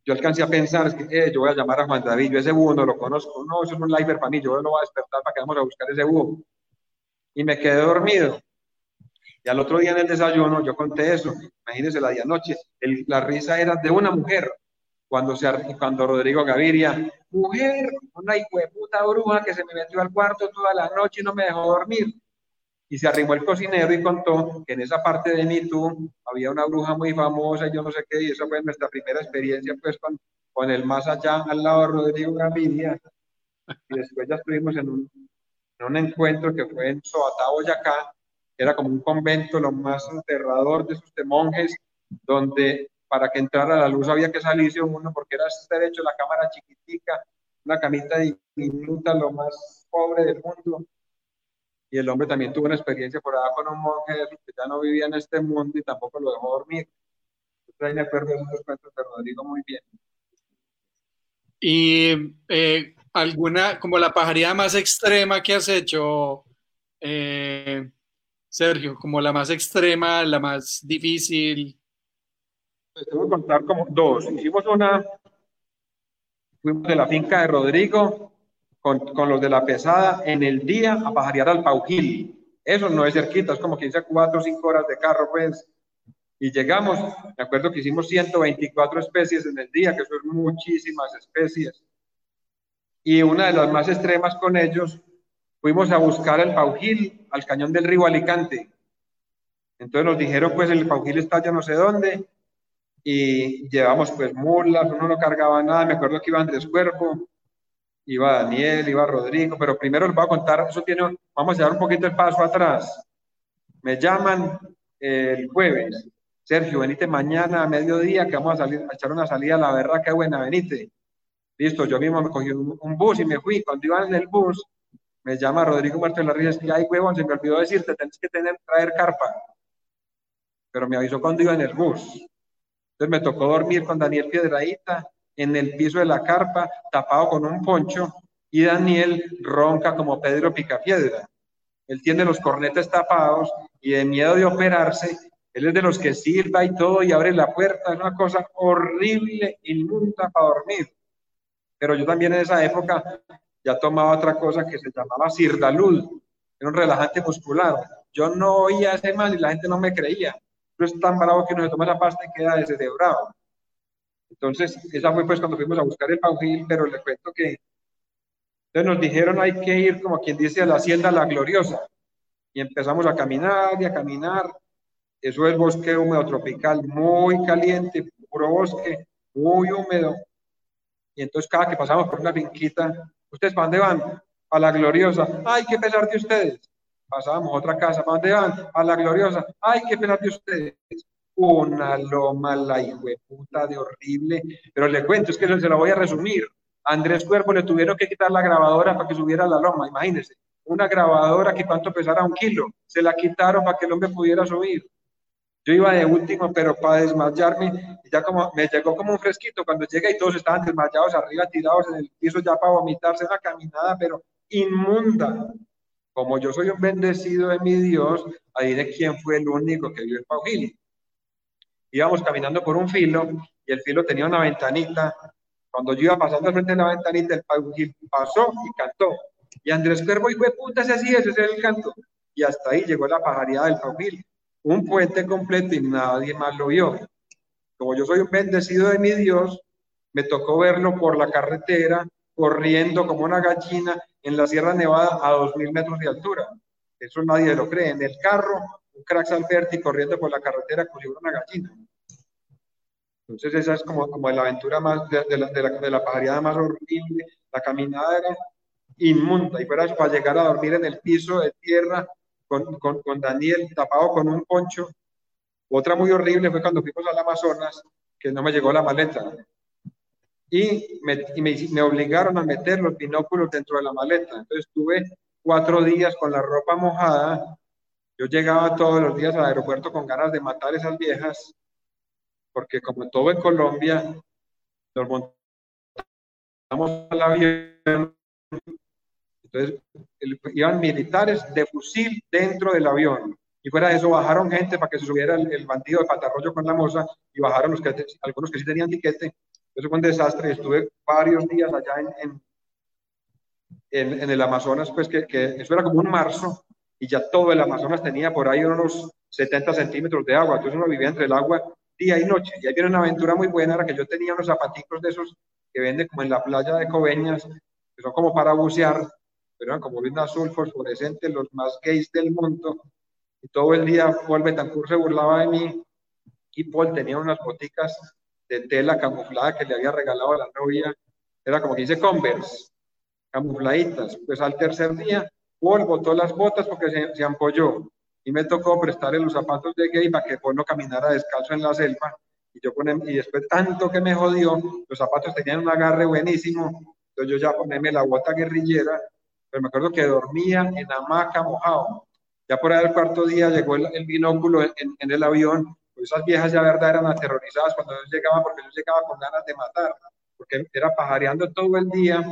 yo alcancé a pensar, es que eh, yo voy a llamar a Juan David, yo ese búho no lo conozco, no, eso es un live para mí, yo lo voy a despertar para que vamos a buscar ese búho. Y me quedé dormido. Y al otro día en el desayuno yo conté eso, imagínense la día noche, la risa era de una mujer, cuando, se, cuando Rodrigo Gaviria, mujer, una puta bruja que se me metió al cuarto toda la noche y no me dejó dormir. Y se arrimó el cocinero y contó que en esa parte de Mitú había una bruja muy famosa yo no sé qué, y esa fue nuestra primera experiencia pues con, con el más allá al lado de Rodrigo Gaviria. Y después ya estuvimos en un, en un encuentro que fue en Soatá, Boyacá, era como un convento lo más aterrador de de monjes, donde para que entrara la luz había que salirse uno porque era derecho la cámara chiquitica, una camita diminuta, lo más pobre del mundo. Y el hombre también tuvo una experiencia por allá con un monje que ya no vivía en este mundo y tampoco lo dejó dormir. Entonces ahí me acuerdo de esos cuentos de Rodrigo muy bien. Y eh, alguna, como la pajaría más extrema que has hecho, eh, Sergio, como la más extrema, la más difícil. Te voy a contar como dos. Hicimos una, fuimos de la finca de Rodrigo con, con, los de la pesada en el día a pajarear al Paujil. Eso no es cerquita, es como 15 cuatro o 5 horas de carro, pues. Y llegamos, me acuerdo que hicimos 124 especies en el día, que son muchísimas especies. Y una de las más extremas con ellos, fuimos a buscar el Paujil al cañón del río Alicante. Entonces nos dijeron, pues el Paujil está ya no sé dónde, y llevamos pues mulas, uno no cargaba nada, me acuerdo que iba Andrés Cuerpo, iba Daniel, iba Rodrigo, pero primero les voy a contar, eso tiene, vamos a dar un poquito el paso atrás. Me llaman el jueves, Sergio, venite mañana a mediodía que vamos a, salir, a echar una salida a la verra, qué buena, venite. Listo, yo mismo me cogí un, bus y me fui. Cuando iba en el bus, me llama Rodrigo Martín Larrías y ay, huevón, se me olvidó decirte, tenés que tener, traer carpa. Pero me avisó cuando iba en el bus. Entonces me tocó dormir con Daniel Piedraíta en el piso de la carpa, tapado con un poncho, y Daniel ronca como Pedro Picapiedra. Él tiene los cornetes tapados y de miedo de operarse, él es de los que silba y todo y abre la puerta, es una cosa horrible, inmunda para dormir. Pero yo también en esa época ya tomaba otra cosa que se llamaba Sirdalud, era un relajante muscular. Yo no oía ese mal y la gente no me creía no es tan bravo que uno se toma esa pasta y queda descerebrado. Entonces, esa fue pues cuando fuimos a buscar el Paujil, pero le cuento que entonces nos dijeron hay que ir, como quien dice, a la hacienda La Gloriosa. Y empezamos a caminar y a caminar. Eso es bosque húmedo tropical, muy caliente, puro bosque, muy húmedo. Y entonces cada que pasamos por una finquita, ¿ustedes para dónde van? A La Gloriosa. ¡Ay, qué pesar de ustedes! pasábamos a otra casa, ¿para dónde van? A la gloriosa. Ay, qué pena de ustedes. Una loma, la puta de horrible. Pero le cuento, es que se la voy a resumir. Andrés Cuerpo le tuvieron que quitar la grabadora para que subiera la loma, imagínense. Una grabadora que cuánto pesara un kilo. Se la quitaron para que el hombre pudiera subir. Yo iba de último, pero para desmayarme, ya como me llegó como un fresquito cuando llegué y todos estaban desmayados arriba, tirados en el piso ya para vomitarse una caminada, pero inmunda. Como yo soy un bendecido de mi Dios, ahí de quién fue el único que vio el Paujil. Íbamos caminando por un filo y el filo tenía una ventanita. Cuando yo iba pasando al frente de la ventanita, el Paujil pasó y cantó. Y Andrés Cuervo, y fue puta, ese así, ese es el canto. Y hasta ahí llegó la pajaría del Paujil. Un puente completo y nadie más lo vio. Como yo soy un bendecido de mi Dios, me tocó verlo por la carretera, corriendo como una gallina en la Sierra Nevada a 2.000 metros de altura. Eso nadie lo cree. En el carro, un crack Alberti corriendo por la carretera como una gallina. Entonces esa es como, como la aventura más de, la, de, la, de la pajareada más horrible. La caminada era inmunda. Y fuera para llegar a dormir en el piso de tierra con, con, con Daniel tapado con un poncho. Otra muy horrible fue cuando fuimos al Amazonas, que no me llegó la maleta. Y, me, y me, me, obligaron a meter los binóculos dentro de la maleta. Entonces estuve cuatro días con la ropa mojada. Yo llegaba todos los días al aeropuerto con ganas de matar esas viejas, porque como todo en Colombia, nos montamos al avión entonces, iban militares de fusil dentro del avión. Y fuera de eso, bajaron gente para que se subiera el, bandido de patarroyo con la moza y bajaron los que, algunos que sí tenían tiquete. Eso fue un desastre. Estuve varios días allá en, en, en, el Amazonas, pues que, que, eso era como un marzo y ya todo el Amazonas tenía por ahí unos 70 centímetros de agua. Entonces uno vivía entre el agua día y noche. Y ahí viene una aventura muy buena, era que yo tenía unos zapaticos de esos que venden como en la playa de Coveñas, que son como para bucear, pero eran como un azul fosforescente, los más gays del mundo. Y todo el día Paul Betancourt se burlaba de mí y Paul tenía unas boticas de tela camuflada que le había regalado a la novia. Era como que dice Converse, camufladitas. Pues al tercer día, Paul botó las botas porque se, se ampolló y me tocó prestarle los zapatos de gay para que Paul no caminara descalzo en la selva. Y, yo ponem, y después tanto que me jodió, los zapatos tenían un agarre buenísimo. Entonces yo ya ponerme la bota guerrillera pero me acuerdo que dormía en hamaca mojado. Ya por ahí el cuarto día llegó el, el binóculo en, en, el avión, pues esas viejas ya verdad eran aterrorizadas cuando yo llegaba, porque yo llegaba con ganas de matar, porque era pajareando todo el día,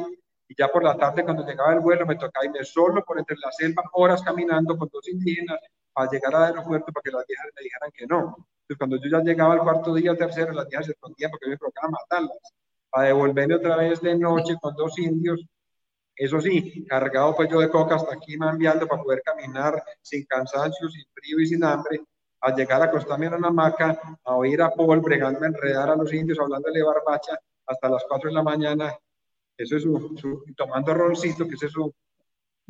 y ya por la tarde cuando llegaba el vuelo me tocaba irme solo por entre la selva, horas caminando con dos indígenas, para llegar al aeropuerto para que las viejas me dijeran que no. Entonces cuando yo ya llegaba al cuarto día, tercero, las viejas se escondían porque me provocaba matarlas, para devolverme otra vez de noche con dos indios eso sí, cargado pues yo de coca hasta aquí enviando para poder caminar sin cansancio, sin frío y sin hambre, a llegar a acostarme en una hamaca, a oír a Paul bregando, a enredar a los indios, hablándole barbacha hasta las 4 de la mañana. Eso es su, su tomando roncito, que ese es su,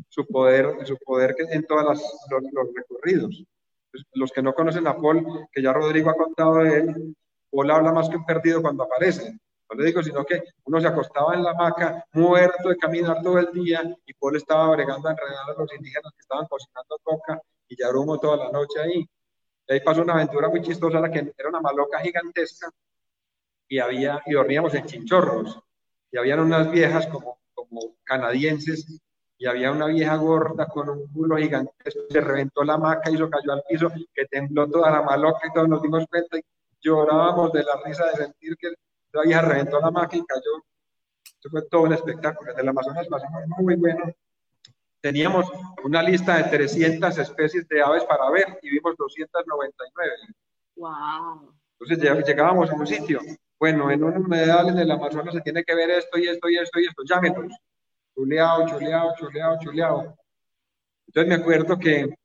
su poder, su poder en todos los, los, recorridos. Pues, los que no conocen a Paul, que ya Rodrigo ha contado de él, Paul habla más que un perdido cuando aparece. No le digo, sino que uno se acostaba en la hamaca, muerto de caminar todo el día, y Paul estaba bregando a enredar a los indígenas que estaban cocinando coca, y ya humo toda la noche ahí. Y ahí pasó una aventura muy chistosa, la que era una maloca gigantesca, y había, y dormíamos en chinchorros, y habían unas viejas como, como canadienses, y había una vieja gorda con un culo gigantesco, se reventó la hamaca y se cayó al piso, que tembló toda la maloca y todos nos dimos cuenta y llorábamos de la risa de sentir que la vieja reventó la máquina y cayó. Eso fue todo un espectáculo. En el Amazonas pasamos muy bueno. Teníamos una lista de 300 especies de aves para ver y vimos 299. Wow. Entonces llegábamos a un sitio. Bueno, en un humedal en el Amazonas se tiene que ver esto y esto y esto y esto. Llámenos. Chuleado, chuleado, chuleado, chuleado. Entonces me acuerdo que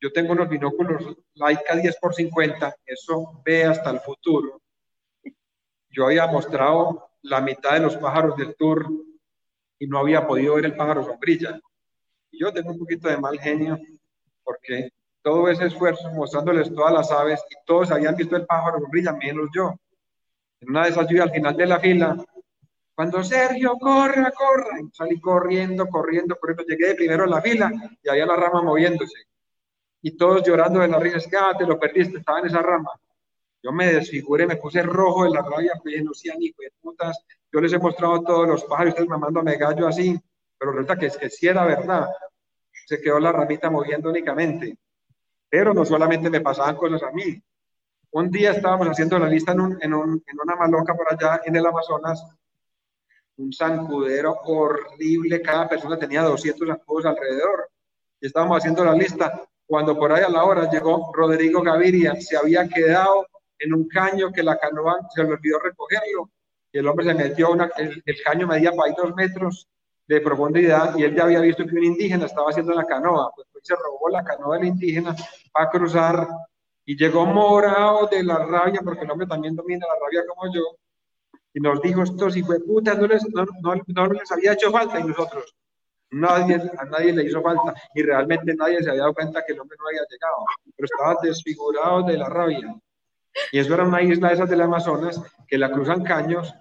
yo tengo unos binóculos Leica 10 por 50, eso ve hasta el futuro yo había mostrado la mitad de los pájaros del tour y no había podido ver el pájaro sombrilla. Y yo tengo un poquito de mal genio porque todo ese esfuerzo mostrándoles todas las aves y todos habían visto el pájaro sombrilla, menos yo. En una de yo al final de la fila, cuando Sergio, corre, corre, salí corriendo, corriendo, corriendo, llegué de primero a la fila y había la rama moviéndose. Y todos llorando de la risa, es que ah, te lo perdiste, estaba en esa rama. Yo me desfiguré, me puse rojo de la rabia, pues no sean hijo de putas. Yo les he mostrado todos los pájaros, ustedes mamándome gallo así, pero resulta que, que sí era verdad. Se quedó la ramita moviendo únicamente. Pero no solamente me pasaban cosas a mí. Un día estábamos haciendo la lista en, un, en, un, en una maloca por allá en el Amazonas, un zancudero horrible, cada persona tenía 200 zancudos alrededor. Y estábamos haciendo la lista. Cuando por ahí a la hora llegó Rodrigo Gaviria, se había quedado en un caño que la canoa se le olvidó recogerlo y el hombre se metió, una, el, el, caño medía para ahí dos metros de profundidad y él ya había visto que un indígena estaba haciendo la canoa, pues, pues se robó la canoa del indígena para cruzar y llegó morado de la rabia, porque el hombre también domina la rabia como yo, y nos dijo, estos hijueputas no les, no, no, no les había hecho falta y nosotros, nadie, a nadie le hizo falta y realmente nadie se había dado cuenta que el hombre no había llegado, pero estaba desfigurado de la rabia. Y eso era una isla de esas del Amazonas que la cruzan caños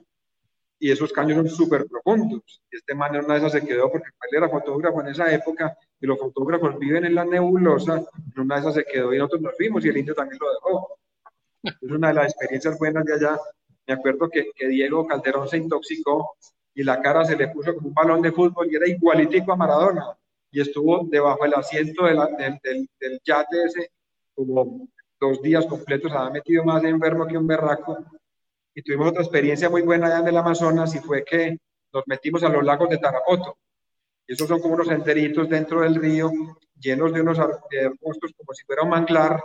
y esos caños son súper profundos. Y este man en una de esas se quedó porque él era fotógrafo en esa época y los fotógrafos viven en la nebulosa. En una de esas se quedó y nosotros nos fuimos y el indio también lo dejó. Es una de las experiencias buenas de allá. Me acuerdo que, que Diego Calderón se intoxicó y la cara se le puso como un balón de fútbol y era igualitico a Maradona. Y estuvo debajo del asiento del, del, del yate ese como dos días completos, había metido más enfermo que un berraco y tuvimos otra experiencia muy buena allá en el Amazonas y fue que nos metimos a los lagos de Tarapoto. Y esos son como unos senderitos dentro del río, llenos de unos arbustos como si fuera un manglar.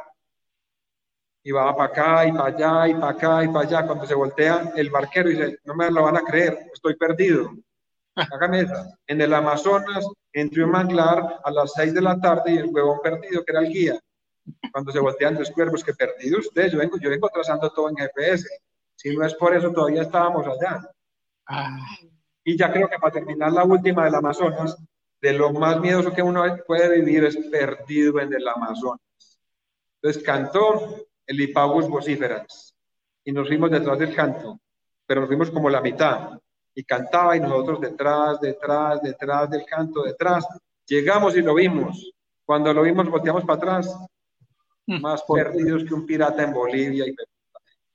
Y va para acá y para allá y para acá y para allá. Cuando se voltea el barquero dice, no me lo van a creer, estoy perdido. Hágame esa. En el Amazonas, entre un manglar a las seis de la tarde y el huevón perdido, que era el guía. Cuando se voltean los cuervos, que perdido usted, yo vengo, yo vengo trazando todo en GPS. Si no es por eso, todavía estábamos allá. Y ya creo que para terminar la última del Amazonas, de lo más miedoso que uno puede vivir es perdido en el Amazonas. Entonces cantó el Hipagus vociferans y nos fuimos detrás del canto, pero nos fuimos como la mitad y cantaba y nosotros detrás, detrás, detrás del canto, detrás. Llegamos y lo vimos. Cuando lo vimos, volteamos para atrás. Más perdidos que un pirata en Bolivia y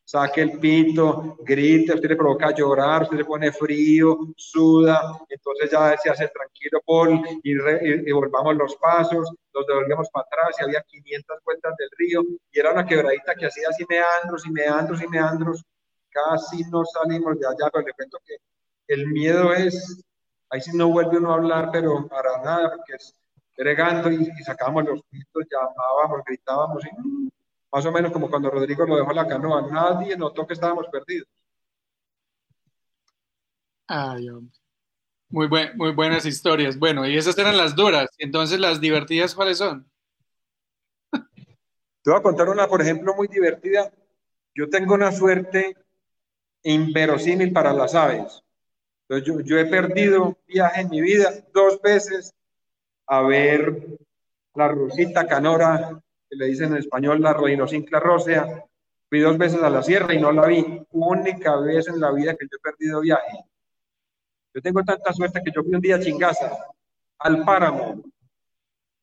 saque el pito, grite, usted le provoca llorar, usted le pone frío, suda, entonces ya se hace tranquilo, Paul, y, volvamos los pasos, nos devolvíamos para atrás y había 500 vueltas del río y era una quebradita que hacía así meandros y meandros y meandros, casi no salimos de allá, pero le cuento que el miedo es, ahí sí no vuelve uno a hablar, pero para nada, porque es bregando y, y sacábamos los pitos, llamábamos, gritábamos y más o menos como cuando Rodrigo lo dejó la canoa, nadie notó que estábamos perdidos. Ay, Muy, muy buenas historias. Bueno, y esas eran las duras. Entonces, las divertidas, ¿cuáles son? Te voy a contar una, por ejemplo, muy divertida. Yo tengo una suerte inverosímil para las aves. Entonces, yo, yo he perdido viaje en mi vida dos veces a ver la Rosita Canora que le dicen en español la Rodinocincla rósea. Fui dos veces a la sierra y no la vi. Única vez en la vida que yo he perdido viaje. Yo tengo tanta suerte que yo fui un día a Chingaza, al páramo.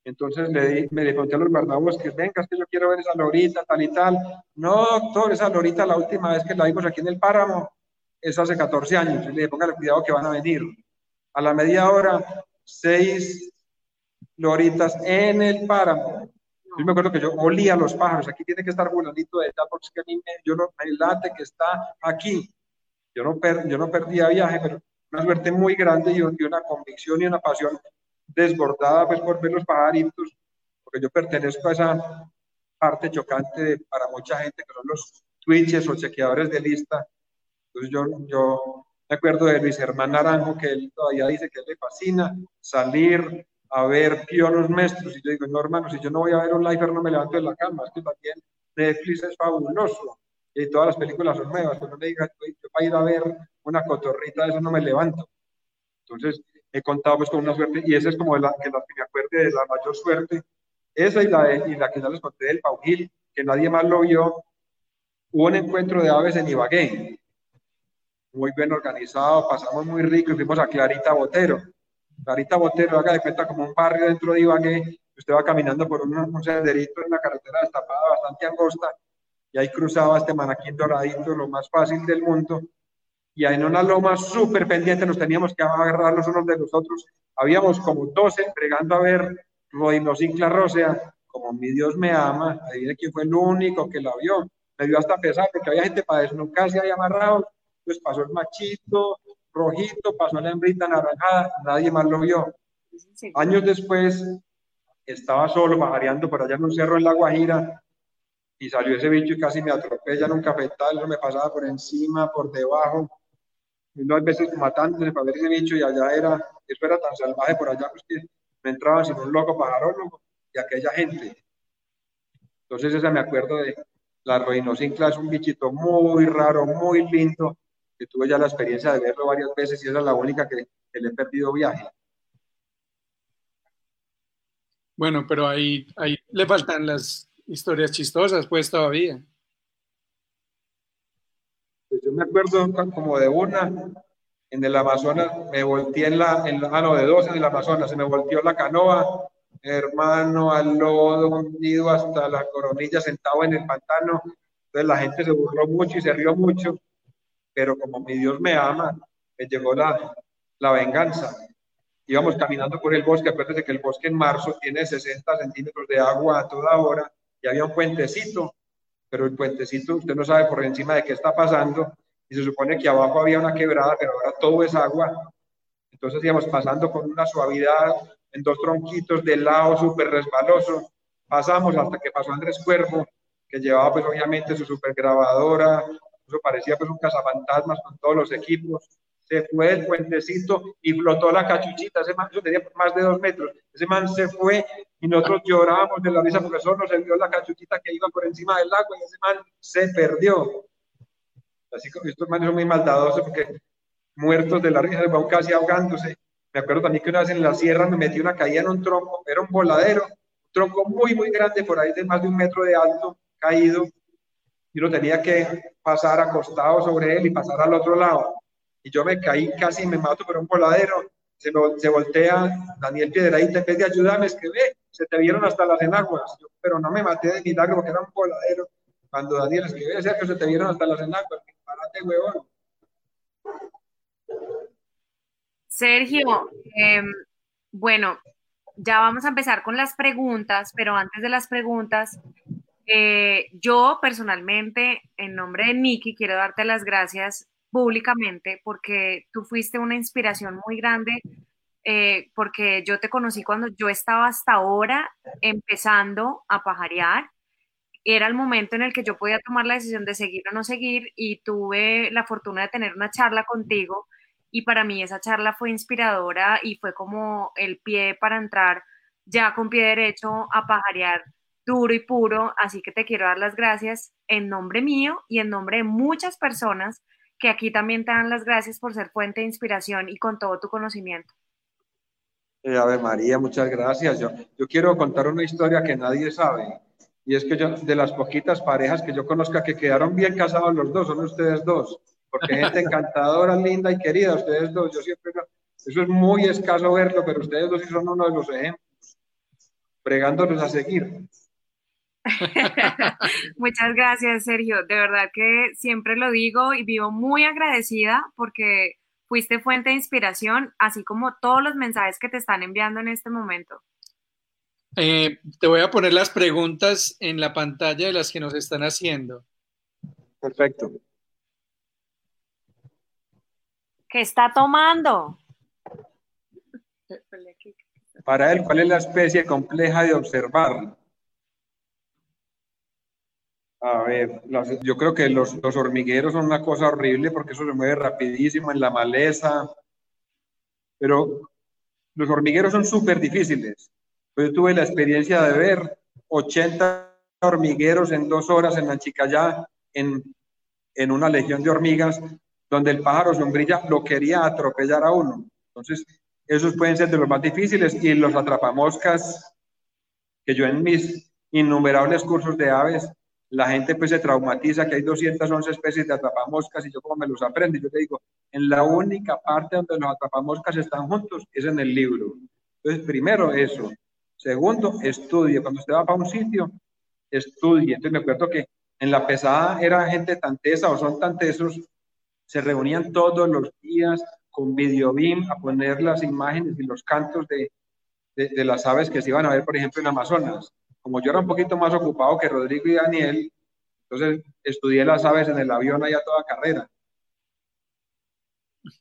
Entonces le, me le conté a los guardabosques, venga, es que yo quiero ver esa lorita, tal y tal. No, doctor, esa lorita la última vez que la vimos aquí en el páramo es hace 14 años. Y le dije, póngale cuidado que van a venir. A la media hora, seis loritas en el páramo. Yo me acuerdo que yo olía a los pájaros, aquí tiene que estar voladito de tal, porque a mí me, yo no, me late que está aquí. Yo no, per, yo no perdía viaje, pero una suerte muy grande y, una convicción y una pasión desbordada pues por ver los pajaritos, porque yo pertenezco a esa parte chocante para mucha gente que son los twitches o chequeadores de lista. Entonces yo, yo me acuerdo de Luis Germán Naranjo, que él todavía dice que le fascina salir, a ver pionos maestros. Y yo digo, no, hermano, si yo no voy a ver un live, no me levanto de la cama. Es que también Netflix es fabuloso y todas las películas son nuevas. Pero no me digas, yo para ir a ver una cotorrita eso no me levanto. Entonces, he contado pues con una suerte, y esa es como la que, la que me acuerde de la mayor suerte. Esa y la, y la que ya les conté del Paujil, que nadie más lo vio. Hubo un encuentro de aves en Ibagué, muy bien organizado, pasamos muy rico fuimos a Clarita Botero Clarita Botero, haga de cuenta como un barrio dentro de Ibagué, usted va caminando por un, un senderito en una carretera destapada bastante angosta, y ahí cruzaba este manaquín doradito, lo más fácil del mundo, y ahí en una loma súper pendiente nos teníamos que agarrar los unos de los otros. Habíamos como 12 entregando a ver Rodinocincla Rosea, como mi Dios me ama, ahí de quién fue el único que la vio. Me dio hasta pesar porque había gente para desnucarse ahí amarrado, pues pasó el machito, rojito, pasó la hembrita naranjada, nadie más lo vio. Años después, estaba solo pajareando por allá en un cerro en La Guajira y salió ese bicho y casi me atropella en un cafetal, me pasaba por encima, por debajo, y no hay veces matándose para ver ese bicho y allá era, eso era tan salvaje por allá, pues que me entraba sin un loco pajarólogo y aquella gente. Entonces esa me acuerdo de la Roinocincla, es un bichito muy raro, muy lindo, que tuve ya la experiencia de verlo varias veces y esa es la única que, le he perdido viaje. Bueno, pero ahí, ahí le faltan las historias chistosas, pues todavía. Pues yo me acuerdo como de una en el Amazonas, me volteé en la, en la ah, no, de dos en el Amazonas, se me volteó la canoa, hermano, al lodo hundido hasta la coronilla, sentado en el pantano. Entonces la gente se burló mucho y se rió mucho, pero como mi Dios me ama, me llegó la, la venganza. Íbamos caminando por el bosque, acuérdense que el bosque en marzo tiene 60 centímetros de agua a toda hora y había un puentecito, pero el puentecito usted no sabe por encima de qué está pasando y se supone que abajo había una quebrada, pero ahora todo es agua. Entonces íbamos pasando con una suavidad en dos tronquitos de lado súper resbaloso. Pasamos hasta que pasó Andrés Cuervo, que llevaba pues obviamente su super grabadora, eso parecía pues un cazafantasmas con todos los equipos. Se fue el puentecito y flotó la cachuchita, ese man, eso tenía más de dos metros, ese man se fue y nosotros llorábamos de la risa porque solo nos envió la cachuchita que iba por encima del agua y ese man se perdió. Así que estos manes son muy maldadosos porque muertos de la risa, van casi ahogándose. Me acuerdo también que una vez en la sierra me metí una caída en un tronco, era un voladero, un tronco muy, muy grande, por ahí de más de un metro de alto, caído, y lo tenía que pasar acostado sobre él y pasar al otro lado. Y yo me caí casi me mato por un voladero. Se, se voltea Daniel Piedraíta, en vez de ayudarme, es que ve, se te vieron hasta las enaguas. pero no me maté de milagro porque era un voladero. Cuando Daniel escribe, que se te vieron hasta las enaguas. Parate, huevón. Sergio, em, bueno, ya vamos a empezar con las preguntas, pero antes de las preguntas, eh, yo personalmente, en nombre de Nikki, quiero darte las gracias públicamente porque tú fuiste una inspiración muy grande, eh, porque yo te conocí cuando yo estaba hasta ahora empezando a pajarear. Era el momento en el que yo podía tomar la decisión de seguir o no seguir y tuve la fortuna de tener una charla contigo y para mí esa charla fue inspiradora y fue como el pie para entrar ya con pie derecho a pajarear duro y puro, así que te quiero dar las gracias en nombre mío y en nombre de muchas personas que aquí también te dan las gracias por ser fuente de inspiración y con todo tu conocimiento. Eh, a ver, María, muchas gracias. Yo, yo quiero contar una historia que nadie sabe. Y es que yo, de las poquitas parejas que yo conozca que quedaron bien casados los dos, son ustedes dos. Porque gente encantadora, linda y querida, ustedes dos. Yo siempre, eso es muy escaso verlo, pero ustedes dos sí son uno de los ejemplos. Pregándolos a seguir. Muchas gracias, Sergio. De verdad que siempre lo digo y vivo muy agradecida porque fuiste fuente de inspiración, así como todos los mensajes que te están enviando en este momento. Eh, te voy a poner las preguntas en la pantalla de las que nos están haciendo. Perfecto. ¿Qué está tomando? Para él, ¿cuál es la especie compleja de observar? A ver, yo creo que los, los, hormigueros son una cosa horrible porque eso se mueve rapidísimo en la maleza. Pero los hormigueros son súper difíciles. Yo tuve la experiencia de ver 80 hormigueros en dos horas en Manchicayá, en, en una legión de hormigas, donde el pájaro sombrilla lo quería atropellar a uno. Entonces, esos pueden ser de los más difíciles y los atrapamoscas, que yo en mis innumerables cursos de aves la gente pues se traumatiza que hay 211 especies de atrapamoscas y yo como me los aprendo, yo te digo, en la única parte donde los atrapamoscas están juntos es en el libro. Entonces, primero eso. Segundo, estudie. Cuando usted va para un sitio, estudie. Entonces me acuerdo que en la pesada era gente tan tesa o son tan tesos, se reunían todos los días con videobim a poner las imágenes y los cantos de, de las aves que se iban a ver, por ejemplo, en Amazonas como yo era un poquito más ocupado que Rodrigo y Daniel, entonces estudié las aves en el avión allá toda carrera.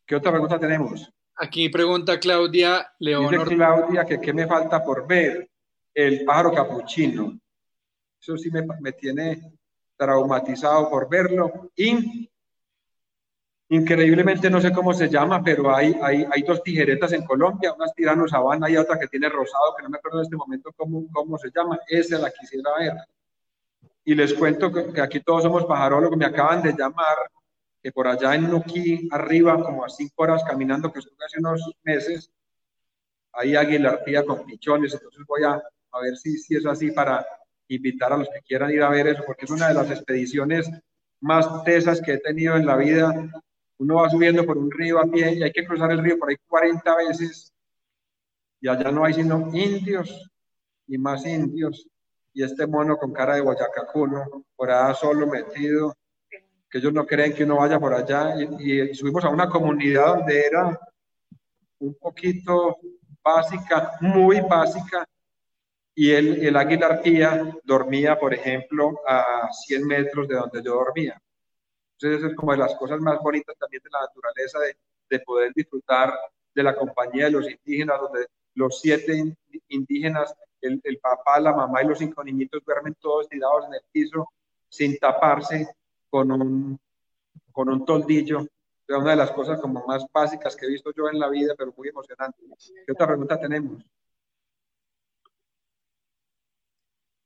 ¿Qué otra pregunta tenemos? Aquí pregunta Claudia León. Dice Claudia que qué me falta por ver. El pájaro capuchino. Eso sí me, me tiene traumatizado por verlo. Y Increíblemente no sé cómo se llama, pero hay, hay, hay dos tijeretas en Colombia, una es tirano sabana y otra que tiene rosado, que no me acuerdo en este momento cómo, cómo se llama. Esa la quisiera ver. Y les cuento que, aquí todos somos pajarólogos, me acaban de llamar, que por allá en Nuki, arriba, como a cinco horas caminando, que estuve hace unos meses, hay águila con pichones, entonces voy a, a ver si, si es así para invitar a los que quieran ir a ver eso, porque es una de las expediciones más tesas que he tenido en la vida Uno va subiendo por un río a pie y hay que cruzar el río por ahí 40 veces. Y allá no hay sino indios y más indios. Y este mono con cara de guayacacuno, por allá solo metido, que ellos no creen que uno vaya por allá. Y, subimos a una comunidad donde era un poquito básica, muy básica, y el, el águila arpía dormía, por ejemplo, a 100 metros de donde yo dormía. Entonces, eso es como de las cosas más bonitas también de la naturaleza, de, de poder disfrutar de la compañía de los indígenas, donde los siete indígenas, el, el, papá, la mamá y los cinco niñitos duermen todos tirados en el piso sin taparse con un, con un toldillo. Es una de las cosas como más básicas que he visto yo en la vida, pero muy emocionante. ¿Qué otra pregunta tenemos?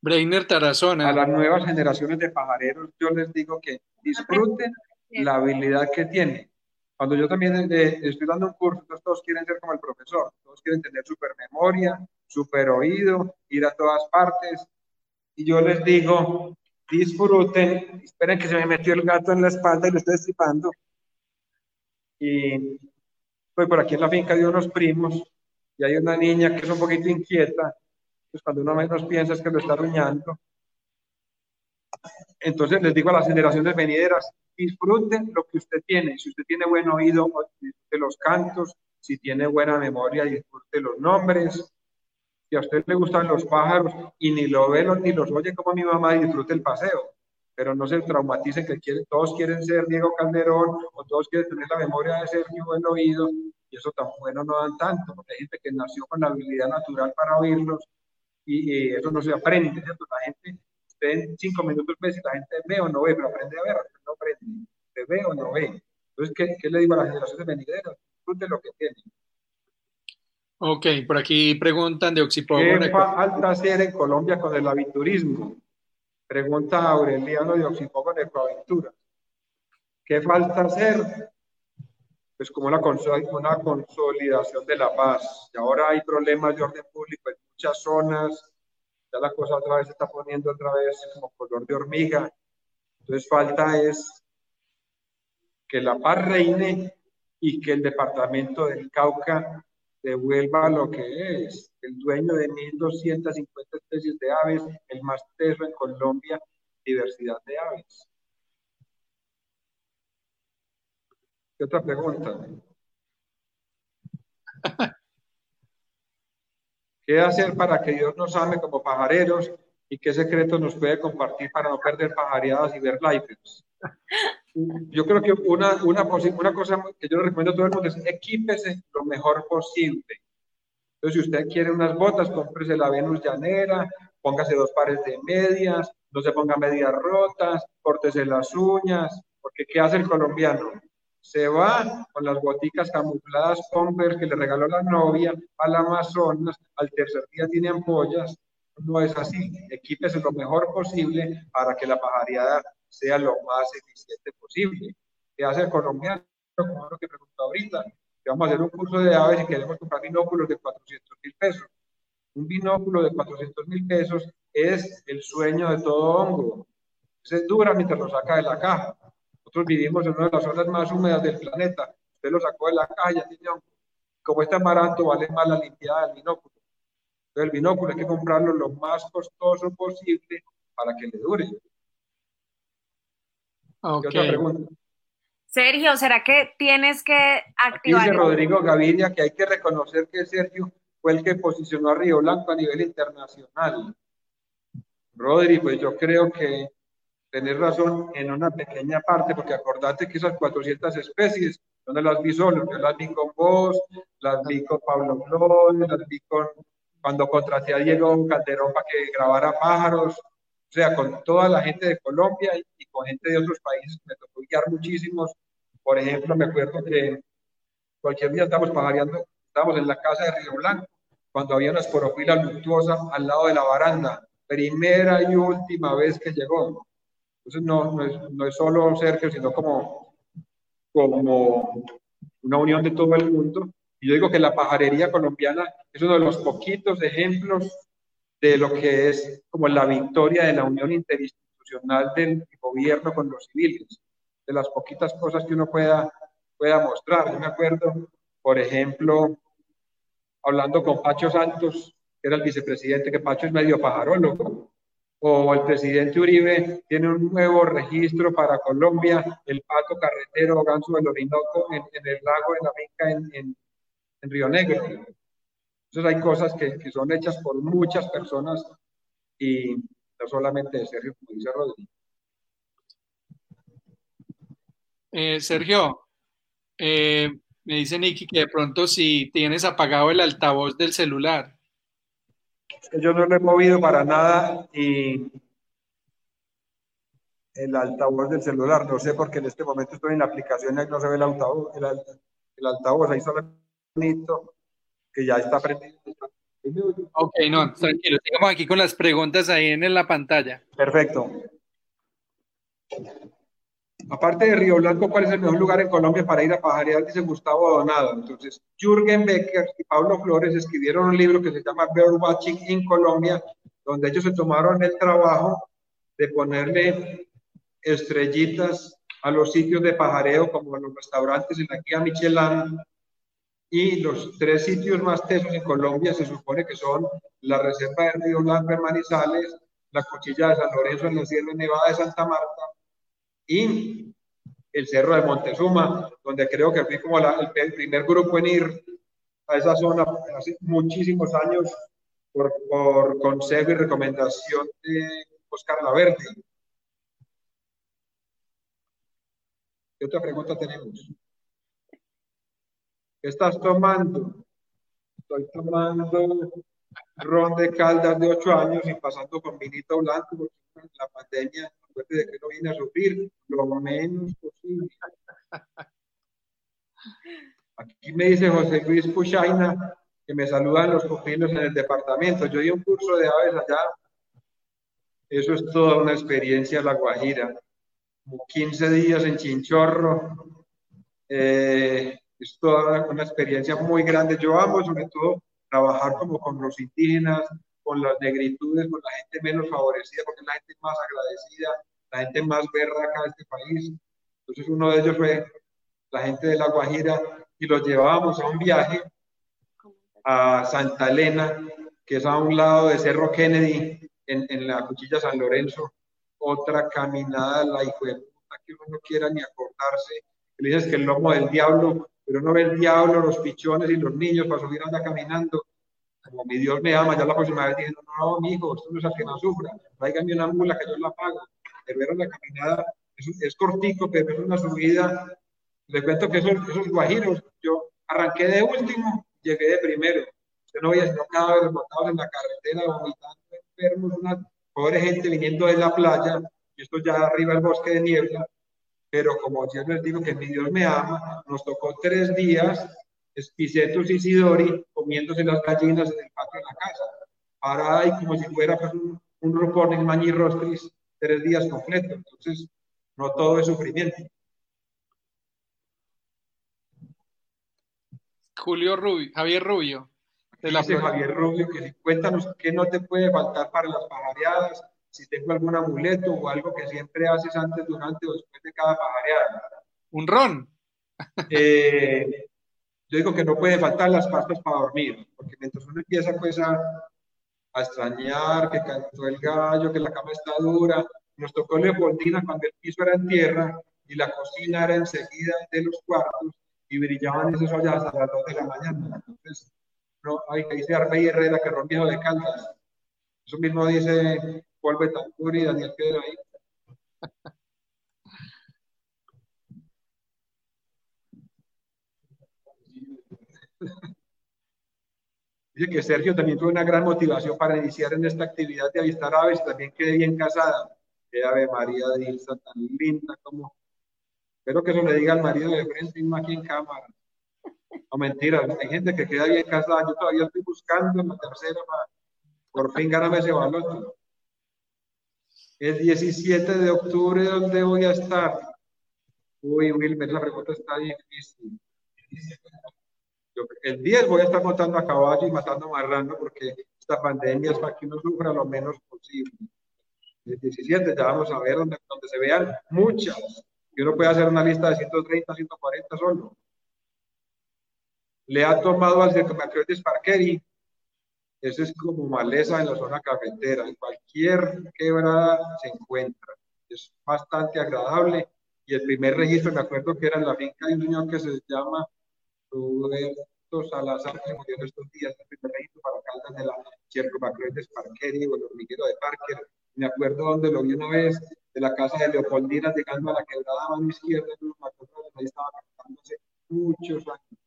Breiner Tarazona. A las nuevas generaciones de pajareros, yo les digo que disfruten la habilidad que tienen. Cuando yo también eh, estoy dando un curso, todos quieren ser como el profesor, todos quieren tener super memoria, super oído, ir a todas partes. Y yo les digo, disfruten, esperen que se me metió el gato en la espalda y lo estoy estripando. Y estoy por aquí en la finca de unos primos y hay una niña que es un poquito inquieta, pues cuando uno menos piensa es que lo está arruinando. Entonces les digo a las generaciones venideras, disfruten lo que usted tiene. Si usted tiene buen oído, disfrute los cantos. Si tiene buena memoria, disfrute los nombres. Si a usted le gustan los pájaros y ni lo ve ni los oye como mi mamá, disfrute el paseo. Pero no se traumatice que todos quieren ser Diego Calderón o todos quieren tener la memoria de ser mi buen oído. Y eso tan bueno no dan tanto, porque hay gente que nació con la habilidad natural para oírlos y, eso no se aprende, ¿cierto? La gente usted en cinco minutos ve si la gente ve o no ve, pero aprende a ver, no aprende, se ve o no ve. Entonces, ¿qué, qué le digo a las generaciones venideras? Disfruten lo que tienen. Ok, por aquí preguntan de Oxipogo. ¿Qué falta hacer en Colombia con el aviturismo? Pregunta Aureliano de Oxipogo en Ecoaventura. ¿Qué falta hacer? Pues como una, una consolidación de la paz. Y ahora hay problemas de orden público en muchas zonas, ya la cosa otra vez se está poniendo otra vez como color de hormiga. Entonces falta es que la paz reine y que el departamento del Cauca devuelva lo que es el dueño de 1.250 especies de aves, el más teso en Colombia, diversidad de aves. ¿Qué otra pregunta? ¿Qué hacer para que Dios nos ame como pajareros y qué secretos nos puede compartir para no perder pajareadas y ver lifers? Yo creo que una, una, una cosa que yo le recomiendo a todo el mundo es equípese lo mejor posible. Entonces, si usted quiere unas botas, cómprese la Venus llanera, póngase dos pares de medias, no se ponga medias rotas, córtese las uñas, porque ¿qué hace el colombiano? Se va con las boticas camufladas Converse que le regaló la novia al Amazonas, al tercer día tiene ampollas. No es así. Equípese lo mejor posible para que la pajareada sea lo más eficiente posible. ¿Qué hace el colombiano? Como lo que preguntó ahorita, que vamos a hacer un curso de aves y queremos comprar binóculos de 400 mil pesos. Un binóculo de 400 mil pesos es el sueño de todo hongo. Se dura mientras lo saca de la caja nosotros vivimos en una de las zonas más húmedas del planeta. Usted lo sacó de la calle, como está barato, vale más la limpieza del binóculo. Entonces, el binóculo hay que comprarlo lo más costoso posible para que le dure. Okay. otra pregunta? Sergio, ¿será que tienes que activar? Dice Rodrigo Gaviria que hay que reconocer que Sergio fue el que posicionó a Río Blanco a nivel internacional. Rodri, pues yo creo que tener razón en una pequeña parte, porque acordate que esas 400 especies, donde las vi solo, yo las vi con vos, las vi con Pablo Flores, las vi con, cuando contraté a Diego Calderón para que grabara pájaros, o sea, con toda la gente de Colombia y, con gente de otros países, me tocó guiar muchísimos. Por ejemplo, me acuerdo que cualquier día estábamos pajareando, estábamos en la casa de Río Blanco, cuando había una esporofila luctuosa al lado de la baranda, primera y última vez que llegó entonces, no, no, es, no solo Sergio, sino como, como una unión de todo el mundo. Y yo digo que la pajarería colombiana es uno de los poquitos ejemplos de lo que es como la victoria de la unión interinstitucional del gobierno con los civiles, de las poquitas cosas que uno pueda pueda mostrar. Yo me acuerdo, por ejemplo, hablando con Pacho Santos, que era el vicepresidente, que Pacho es medio pajarólogo, o el presidente Uribe tiene un nuevo registro para Colombia, el pato carretero ganso del Orinoco en, el lago de la Finca en, en, Río Negro. Entonces hay cosas que, que, son hechas por muchas personas y no solamente de Sergio, como dice Rodrigo. Eh, Sergio, eh, me dice Nicky que de pronto si tienes apagado el altavoz del celular. Yo no lo he movido para nada y el altavoz del celular, no sé porque en este momento estoy en la aplicación y no se ve el altavoz, el, altavoz ahí solo bonito que ya está prendido. Ok, no, tranquilo, sigamos aquí con las preguntas ahí en la pantalla. Perfecto. Aparte de Río Blanco, ¿cuál es el mejor lugar en Colombia para ir a pajarear? Dice Gustavo Donado. Entonces, Jürgen Becker y Pablo Flores escribieron un libro que se llama Bird Watching in Colombia, donde ellos se tomaron el trabajo de ponerle estrellitas a los sitios de pajareo, como los restaurantes en la guía Michelin, y los tres sitios más tesos en Colombia se supone que son la Reserva de Río Blanco en Manizales, la Cuchilla de San Lorenzo en la Sierra Nevada de Santa Marta y el Cerro de Montezuma, donde creo que fui como el primer grupo en ir a esa zona hace muchísimos años por, por consejo y recomendación de Oscar Laverde. ¿Qué otra pregunta tenemos? ¿Qué estás tomando? Estoy tomando ron de caldas de 8 años y pasando con vinito blanco porque la pandemia de que no viene a sufrir lo menos posible. Aquí me dice José Luis Puchaina que me saludan los pupilos en el departamento. Yo di un curso de aves allá. Eso es toda una experiencia La Guajira. 15 días en Chinchorro. Eh, es toda una experiencia muy grande. Yo amo sobre todo trabajar como con los indígenas, con las negritudes, con la gente menos favorecida, porque es la gente más agradecida, la gente más berraca de este país. Entonces uno de ellos fue la gente de La Guajira y los llevábamos a un viaje a Santa Elena, que es a un lado de Cerro Kennedy, en, en la Cuchilla San Lorenzo, otra caminada, la hijo de puta, que uno no quiera ni acordarse. Le dices que el lomo del diablo, pero no ve el diablo, los pichones y los niños para subir anda caminando como mi Dios me ama, ya la próxima vez dije, no, no, esto no es a que no sufra, tráigame una mula que yo la pago. Pero la caminada es, es, cortico, pero es una subida. Le cuento que esos, esos guajiros, yo arranqué de último, llegué de primero. Usted no veía sino vez botados en la carretera, vomitando enfermos, una pobre gente viniendo de la playa, y esto ya arriba el bosque de niebla. Pero como yo les digo que mi Dios me ama, nos tocó tres días Espicetus y Sidori comiéndose las gallinas en el patio de la casa. Parada y como si fuera pues, un, un rupón en mañirrostris tres días completos. Entonces, no todo es sufrimiento. Julio Rubio, Javier Rubio. De la Dice Javier Rubio que cuéntanos qué no te puede faltar para las pajareadas, si tengo algún amuleto o algo que siempre haces antes, durante o después de cada pajareada. Un ron. Eh, yo digo que no puede faltar las pastas para dormir, porque mientras uno empieza pues a, a extrañar, que cantó el gallo, que la cama está dura, nos tocó Leopoldina cuando el piso era en tierra y la cocina era enseguida de los cuartos y brillaban esas ollas a las 2 de la mañana. Entonces, no, hay que dice Arbey Herrera que rompió de caldas. Eso mismo dice Paul Betancourt y Daniel Pedro ahí. Dice que Sergio también tuvo una gran motivación para iniciar en esta actividad de avistar aves también quedé bien casada. Qué ave María de Ilsa tan linda como. Espero que eso le diga al marido de frente no aquí en cámara. No mentira, hay gente que queda bien casada. Yo todavía estoy buscando la tercera para por fin ganarme ese valor. El 17 de octubre, ¿dónde voy a estar? Uy, Wilmer, la pregunta está difícil el 10 voy a estar montando a caballo y matando marrano porque esta pandemia es para que uno sufra lo menos posible. El 17 ya vamos a ver donde, donde se vean muchas, que uno puede hacer una lista de 130, 140 solo. Le ha tomado al Cercomacroides parkeri, eso es como maleza en la zona cafetera, en cualquier quebrada se encuentra. Es bastante agradable y el primer registro, me acuerdo que era en la finca de un señor que se llama Roberto Salazar, que murió en estos días, el primer registro para caldas de la Cercomacroides parkeri o el hormiguero de Parker. Me acuerdo donde lo vi una vez, de la casa de Leopoldina, llegando a la quebrada mano izquierda, ahí estaba hace muchos años.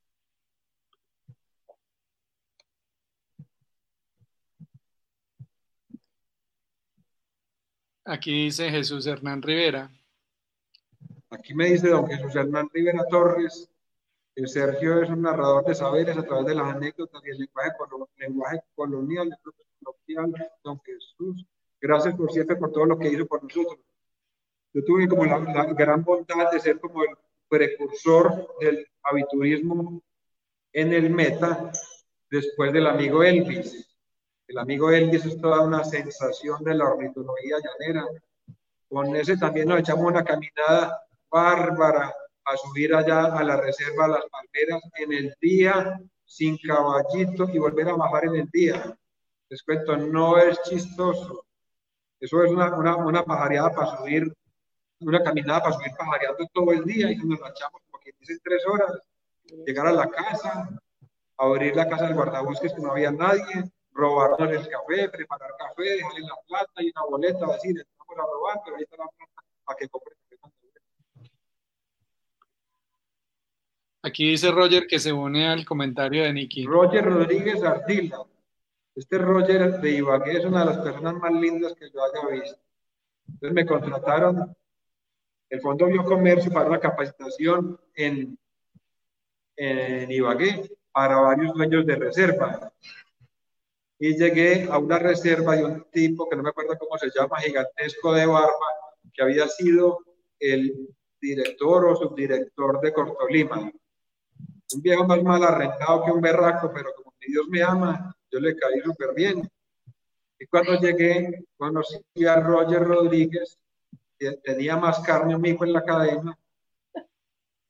Aquí dice Jesús Hernán Rivera. Aquí me dice don Jesús Hernán Rivera Torres, que Sergio es un narrador de saberes a través de las anécdotas y el lenguaje, lenguaje colonial, coloquial, don Jesús. Gracias por siempre por todo lo que hizo por nosotros. Yo tuve como la, gran bondad de ser como el precursor del aviturismo en el meta después del amigo Elvis. El amigo Elvis es toda una sensación de la ornitología llanera. Con ese también nos echamos una caminada bárbara a subir allá a la reserva Las Palmeras en el día sin caballito y volver a bajar en el día. Les cuento, no es chistoso. Eso es una, una, una pajareada para subir una caminada para subir pajareando todo el día y nos echamos como que dicen tres horas, llegar a la casa, abrir la casa del guardabosques que no había nadie, robarnos el café, preparar café, dejarle la plata y una boleta, decir, vamos a robar, pero ahí está la plata para que compre café. Aquí dice Roger que se une al comentario de Nicky. Roger Rodríguez Ardila. Este Roger de Ibagué es una de las personas más lindas que yo haya visto. Entonces me contrataron el Fondo Biocomercio para una capacitación en, en Ibagué para varios dueños de reserva. Y llegué a una reserva de un tipo que no me acuerdo cómo se llama, gigantesco de barba, que había sido el director o subdirector de Cortolima. Un viejo más mal arrendado que un berraco, pero como mi Dios me ama, yo le caí súper bien. Y cuando llegué, conocí a Roger Rodríguez, tenía más carne amigo en la cadena,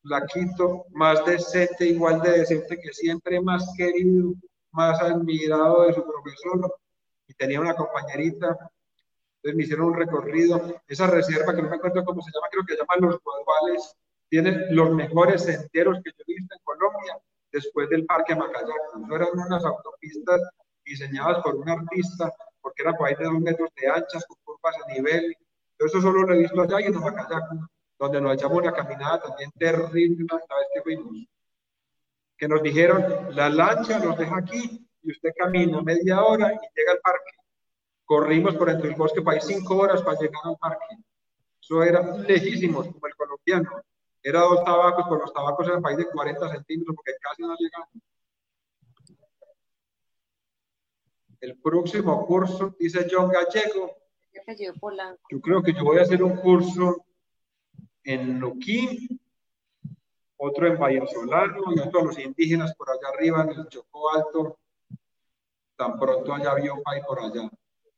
la quito, más decente, igual de decente que siempre, más querido, más admirado de su profesor, y tenía una compañerita, entonces me hicieron un recorrido, esa reserva que no me acuerdo cómo se llama, creo que se llama Los Guaduales, tiene los mejores senderos que yo he visto en Colombia, después del Parque Macayaco, eran unas autopistas diseñadas por un artista, porque eran por ahí de dos metros de anchas, con curvas a nivel, eso solo lo he visto allá y en Macayaco, donde nos echamos una caminada también terrible una vez que fuimos. Que nos dijeron, la lancha nos deja aquí y usted camina media hora y llega al parque. Corrimos por entre el bosque para ir cinco horas para llegar al parque. Eso era lejísimos, como el colombiano. Era dos tabacos, con los tabacos eran país de 40 centímetros porque casi no llegamos. El próximo curso, dice John Gallego, yo creo que yo voy a hacer un curso en Luquín, otro en Vallasolano y otro a los indígenas por allá arriba en el Chocó Alto. Tan pronto allá vio un país por allá.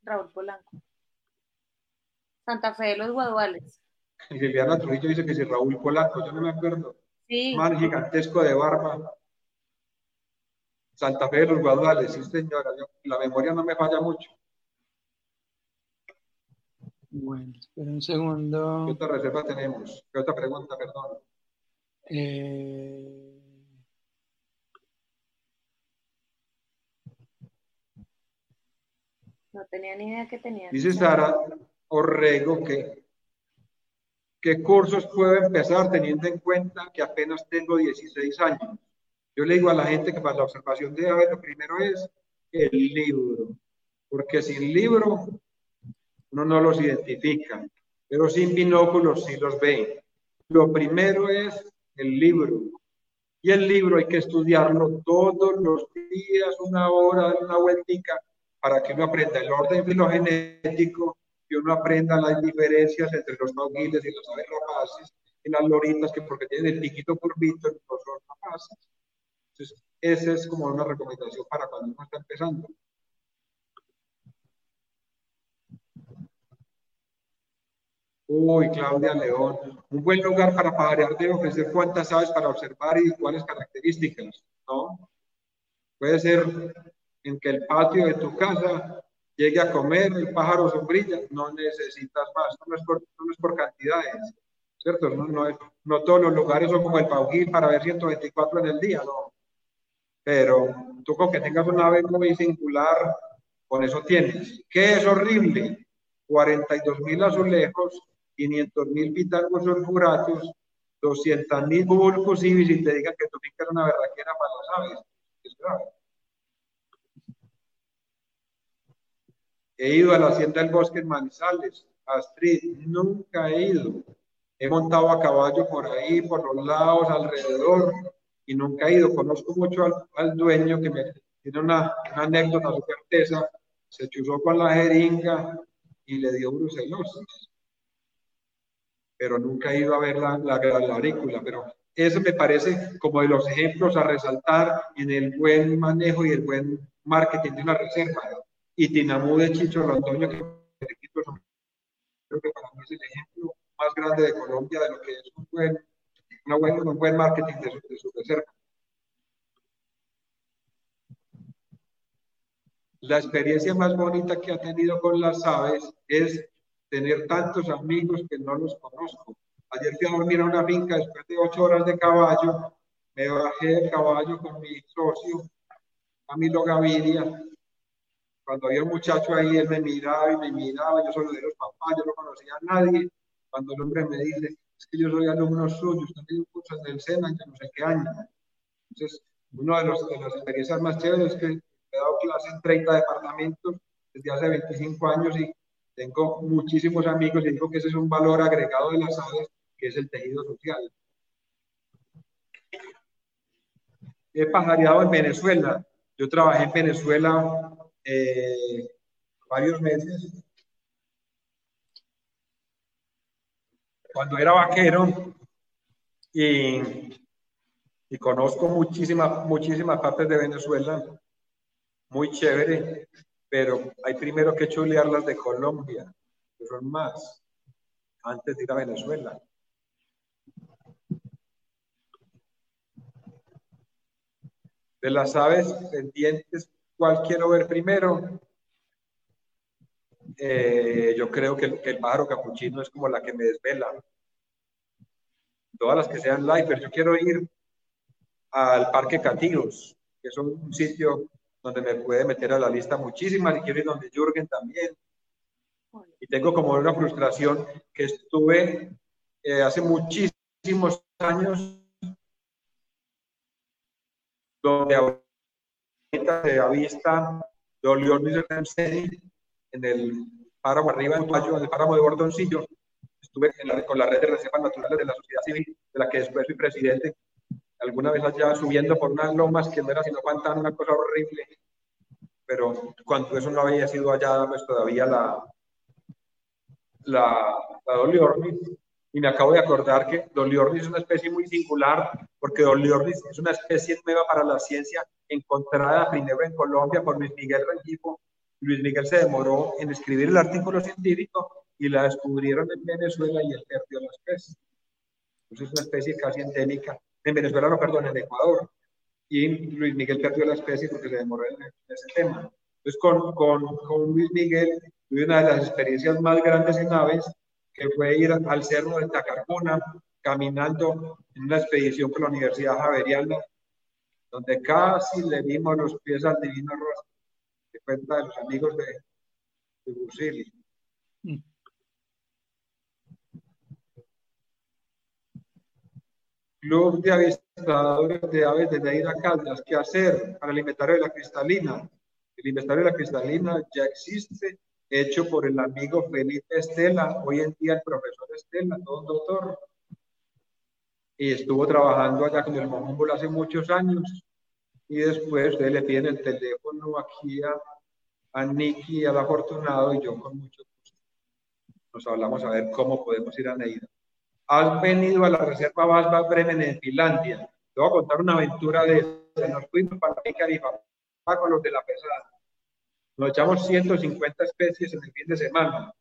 Raúl Polanco. Santa Fe de los Guaduales. Y Liliana Trujillo dice que si Raúl Polanco, yo no me acuerdo. Sí. Man gigantesco de barba. Santa Fe de los Guaduales, sí señora, la memoria no me falla mucho. Bueno, espera un segundo. ¿Qué otra reserva tenemos? ¿Qué otra pregunta, perdón? No tenía ni idea que tenía. Dice Sara Orrego que ¿qué cursos puedo empezar teniendo en cuenta que apenas tengo 16 años? Yo le digo a la gente que para la observación de aves lo primero es el libro, porque sin libro uno no los identifica, pero sin binóculos sí los ve. Lo primero es el libro. Y el libro hay que estudiarlo todos los días, una hora, una vueltica, para que uno aprenda el orden filogenético, que uno aprenda las diferencias entre los maugiles y los aves rapaces, y las loritas que porque tienen el piquito curvito no son rapaces. Entonces, esa es como una recomendación para cuando uno está empezando. Uy, Claudia León, un buen lugar para pajarear debe ofrecer cuántas aves para observar y cuáles características, ¿no? Puede ser en que el patio de tu casa llegue a comer el pájaro sombrilla, no necesitas más, no es por, no es por cantidades, ¿cierto? No, no, no, todos los lugares son como el Paujil para ver 124 en el día, no. Pero tú con que tengas una ave muy singular, con eso tienes. ¿Qué es horrible? 42 mil azulejos, 500 mil pitangos sulfuratos, 200 mil bulcos ibis y te digan que tu finca es una berraquera para las aves. Es grave. He ido a la hacienda del bosque en Manizales, Astrid, nunca he ido. He montado a caballo por ahí, por los lados, alrededor, y nunca he ido. Conozco mucho al, dueño que me tiene una, anécdota su certeza. Se chuzó con la jeringa y le dio brucelosis. Pero nunca he ido a ver la, la, la Pero eso me parece como de los ejemplos a resaltar en el buen manejo y el buen marketing de una reserva y Tinamú de Chicho Londoño, que creo que para mí es el ejemplo más grande de Colombia de lo que es un buen, una un buen marketing de su, de su reserva. La experiencia más bonita que ha tenido con las aves es tener tantos amigos que no los conozco. Ayer fui a dormir a una finca después de ocho horas de caballo, me bajé del caballo con mi socio, Camilo Gaviria, cuando había un muchacho ahí, él me miraba y me miraba, yo solo de los papás, yo no conocía a nadie. Cuando el hombre me dice, es que yo soy alumno suyo, usted tiene un curso en el SENA, ya no sé qué año. Entonces, una de, los, de las experiencias más chéveres es que he dado clase en 30 departamentos desde hace 25 años y tengo muchísimos amigos y digo que ese es un valor agregado de las aves, que es el tejido social. He pajareado en Venezuela. Yo trabajé en Venezuela eh, varios meses. Cuando era vaquero y, y conozco muchísimas, muchísimas partes de Venezuela, muy chévere, pero hay primero que chulear las de Colombia, que son más, antes de ir a Venezuela. De las aves pendientes ¿Cuál quiero ver primero? Eh, yo creo que el, pájaro capuchino es como la que me desvela. Todas las que sean live, pero yo quiero ir al Parque Catinos, que es un sitio donde me puede meter a la lista muchísimas y quiero ir donde Jürgen también. Y tengo como una frustración que estuve eh, hace muchísimos años donde de avista de en el páramo arriba en el páramo de Bordoncillo. Estuve con la red de reservas naturales de la sociedad civil, de la que después fui presidente. Alguna vez allá subiendo por unas lomas que no era sino pantano, una cosa horrible. Pero cuando eso no había sido allá, pues todavía la, la, la y me acabo de acordar que Doliornis es una especie muy singular, porque Doliornis es una especie nueva para la ciencia, encontrada primero en Colombia por Luis Miguel Rengifo. Luis Miguel se demoró en escribir el artículo científico y la descubrieron en Venezuela y él perdió la especie. Entonces es una especie casi endémica. En Venezuela, no, perdón, en Ecuador. Y Luis Miguel perdió la especie porque se demoró en, ese tema. Entonces con, con, con Luis Miguel tuve una de las experiencias más grandes en aves que fue ir al cerro de Tacarcuna caminando en una expedición con la Universidad Javeriana, donde casi le dimos los pies al divino rostro, de cuenta de los amigos de, de mm. Club de avistadores de aves de Neira Caldas. ¿Qué hacer para el inventario de la cristalina? El inventario de la cristalina ya existe hecho por el amigo Felipe Estela, hoy en día el profesor Estela, todo un doctor, y estuvo trabajando allá con el Mojómbol hace muchos años, y después él le pide el teléfono aquí a, a Nicky, al afortunado, y yo con mucho gusto nos hablamos a ver cómo podemos ir a Neida. Has venido a la reserva Vasba Bremen en Finlandia. Te voy a contar una aventura de Nos fuimos para la con los de la pesada nos echamos 150 especies en el fin de semana.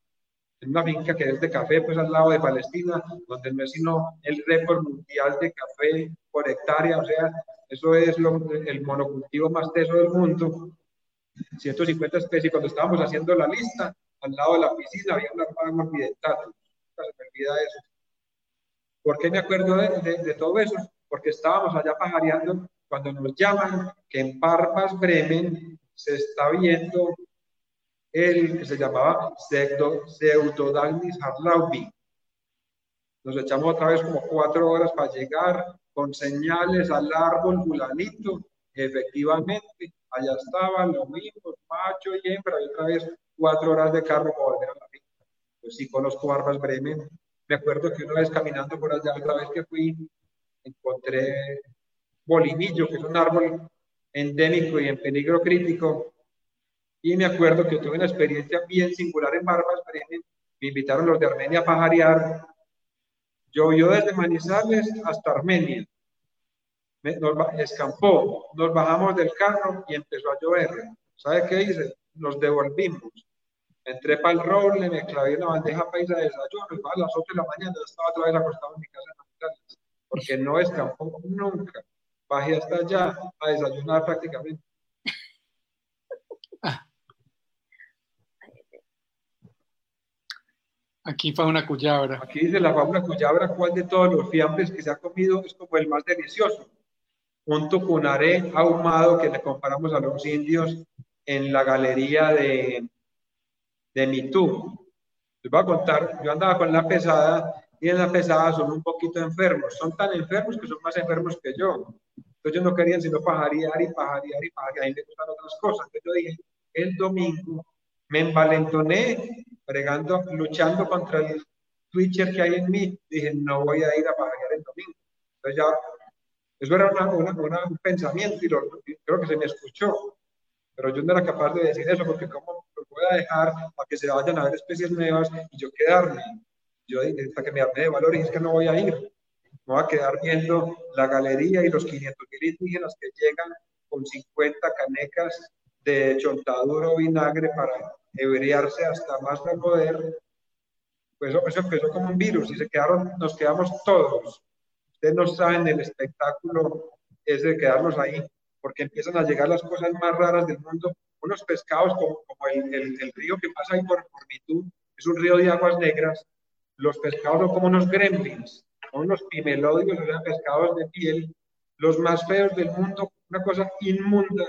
en una finca que es de café, pues al lado de Palestina, donde no es sino el récord mundial de café por hectárea, o sea, eso es el monocultivo más teso del mundo. 150 especies. Cuando estábamos haciendo la lista, al lado de la piscina había una palma accidentata. Se me olvida eso. ¿Por qué me acuerdo de, de, todo eso? Porque estábamos allá pajareando cuando nos llaman que en Parpas Bremen se está viendo el que se llamaba Pseudodalmis harlaubi. Nos echamos otra vez como cuatro horas para llegar con señales al árbol fulanito. Efectivamente, allá estaban los mismos, macho y hembra, y otra vez cuatro horas de carro para volver a la finca. Pues sí conozco Barbas Bremen. Me acuerdo que una vez caminando por allá, otra vez que fui, encontré bolinillo, que es un árbol endémico y en peligro crítico. Y me acuerdo que tuve una experiencia bien singular en Barbas. Me invitaron los de Armenia a pajarear. Llovió desde Manizales hasta Armenia. nos escampó. Nos bajamos del carro y empezó a llover. ¿Sabe qué hice? Nos devolvimos. Entré para el roble, me clavé una bandeja paisa de desayuno y a las 8 de la mañana estaba otra vez acostado en mi casa en porque no escampó nunca. Bajé hasta allá a desayunar prácticamente. Aquí fauna cuyabra. Aquí dice la fauna cuyabra, ¿cuál de todos los fiambres que se ha comido es como el más delicioso? Un tucunaré ahumado que le comparamos a los indios en la galería de, de Mitú. Les voy a contar, yo andaba con la pesada y en la pesada son un poquito enfermos, son tan enfermos que son más enfermos que yo. Entonces yo no querían sino pajarear y pajarear y pajarear, mí me gustan otras cosas. Entonces yo dije, el domingo me envalentoné bregando, luchando contra el Twitcher que hay en mí. Dije, no voy a ir a pajarear el domingo. Entonces ya, eso era una, un pensamiento y, creo que se me escuchó. Pero yo no era capaz de decir eso porque cómo lo voy a dejar para que se vayan a ver especies nuevas y yo quedarme. Yo hasta que me arme de valor y es que no voy a ir. Me voy a quedar viendo la galería y los 500 mil indígenas que llegan con 50 canecas de chontaduro vinagre para ebriarse hasta más no poder. Pues eso, empezó como un virus y se quedaron, nos quedamos todos. Ustedes no saben el espectáculo ese de quedarnos ahí, porque empiezan a llegar las cosas más raras del mundo. Unos pescados como, como el, el, río que pasa ahí por, Mitú, es un río de aguas negras. Los pescados son como unos gremlins, son unos pimelodios, o sea, pescados de piel, los más feos del mundo, una cosa inmunda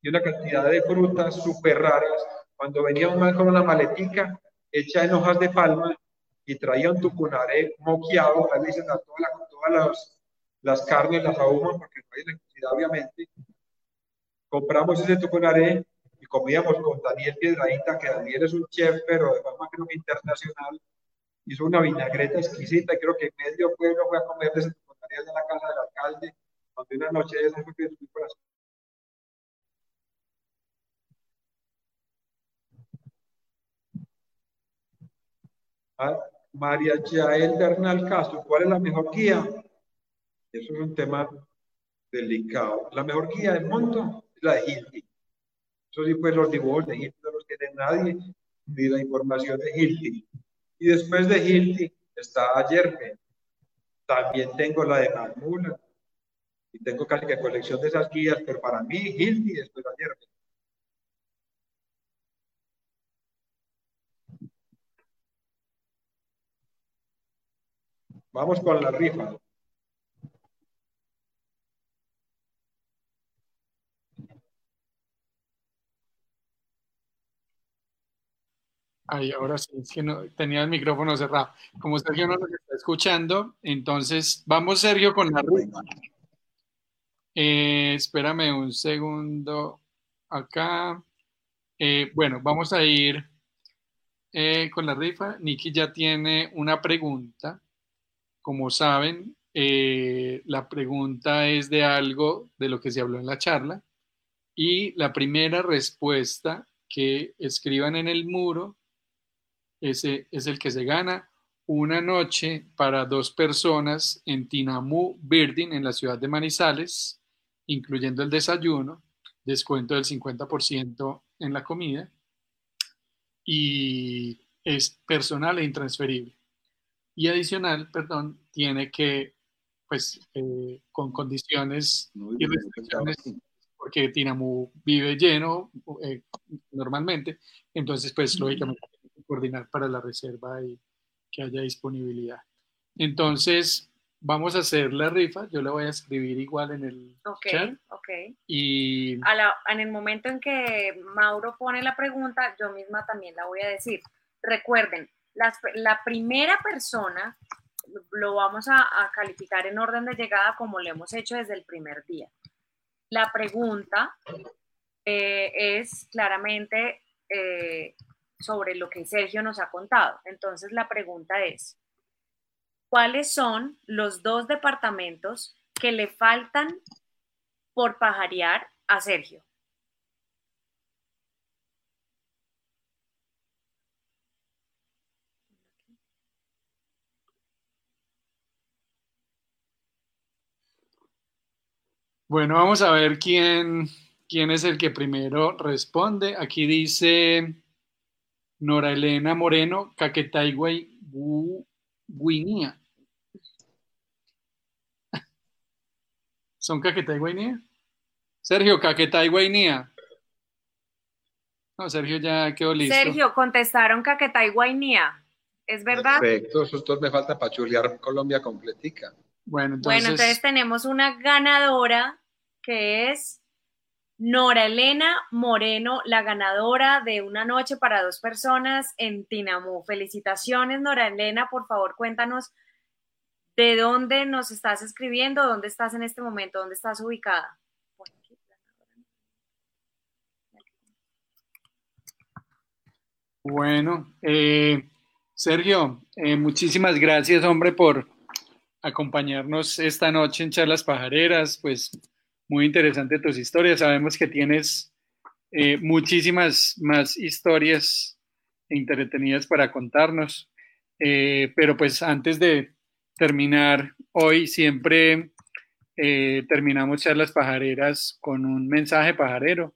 y una cantidad de frutas súper raras. Cuando venía un man con una maletica hecha en hojas de palma y traía un tucunaré moqueado, ahí dicen a todas, las, las carnes las ahuman porque no hay electricidad, obviamente. Compramos ese tucunaré y comíamos con Daniel Piedradita, que Daniel es un chef, pero de forma creo que internacional. Hizo una vinagreta exquisita y creo que medio pueblo fue a comer de ese tucunaré en la casa del alcalde, donde una noche de esas fue que por las María Yael Bernal Castro, ¿cuál es la mejor guía? Eso es un tema delicado. La mejor guía del mundo la de Hilti. Eso sí, pues los dibujos de Hilti no los tiene nadie, ni la información de Hilti. Y después de Hilti está Yerpe. También tengo la de Mamula. Y tengo casi que colección de esas guías, pero para mí Hilti y después Yerpe. Vamos con la rifa. Ahora sí, es que no, tenía el micrófono cerrado. Como Sergio no nos está escuchando, entonces vamos, Sergio, con la rifa. Eh, espérame un segundo acá. Eh, bueno, vamos a ir eh, con la rifa. Nikki ya tiene una pregunta. Como saben, eh, la pregunta es de algo de lo que se habló en la charla y la primera respuesta que escriban en el muro, ese es el que se gana una noche para dos personas en Tinamú Birding en la ciudad de Manizales, incluyendo el desayuno, descuento del 50% en la comida. Y es personal e intransferible. Y adicional, perdón, tiene que, pues, eh, con condiciones y restricciones, porque Tinamú vive lleno eh, normalmente, entonces, pues, lógicamente, coordinar para la reserva y que haya disponibilidad. Entonces, vamos a hacer la rifa. Yo la voy a escribir igual en el chat. Ok, Y en el momento en que Mauro pone la pregunta, yo misma también la voy a decir. Recuerden, la primera persona lo vamos a, calificar en orden de llegada como lo hemos hecho desde el primer día. La pregunta eh, es claramente eh, sobre lo que Sergio nos ha contado. Entonces la pregunta es, ¿cuáles son los dos departamentos que le faltan por pajarear a Sergio? Bueno, vamos a ver quién, quién es el que primero responde. Aquí dice Nora Elena Moreno, Caquetay Guinea. ¿Son Guinea? Sergio, Guinea. No, Sergio ya quedó listo. Sergio, contestaron Guinea. ¿Es verdad? Perfecto, dos me falta para chulear Colombia completica. Bueno entonces... bueno, entonces tenemos una ganadora que es Nora Elena Moreno, la ganadora de una noche para dos personas en Tinamú. Felicitaciones, Nora Elena. Por favor, cuéntanos de dónde nos estás escribiendo, dónde estás en este momento, dónde estás ubicada. Bueno, eh, Sergio, eh, muchísimas gracias, hombre, por acompañarnos esta noche en Charlas Pajareras. Pues muy interesante tus historias. Sabemos que tienes eh, muchísimas más historias entretenidas para contarnos. Eh, pero pues antes de terminar hoy, siempre eh, terminamos charlas pajareras con un mensaje pajarero.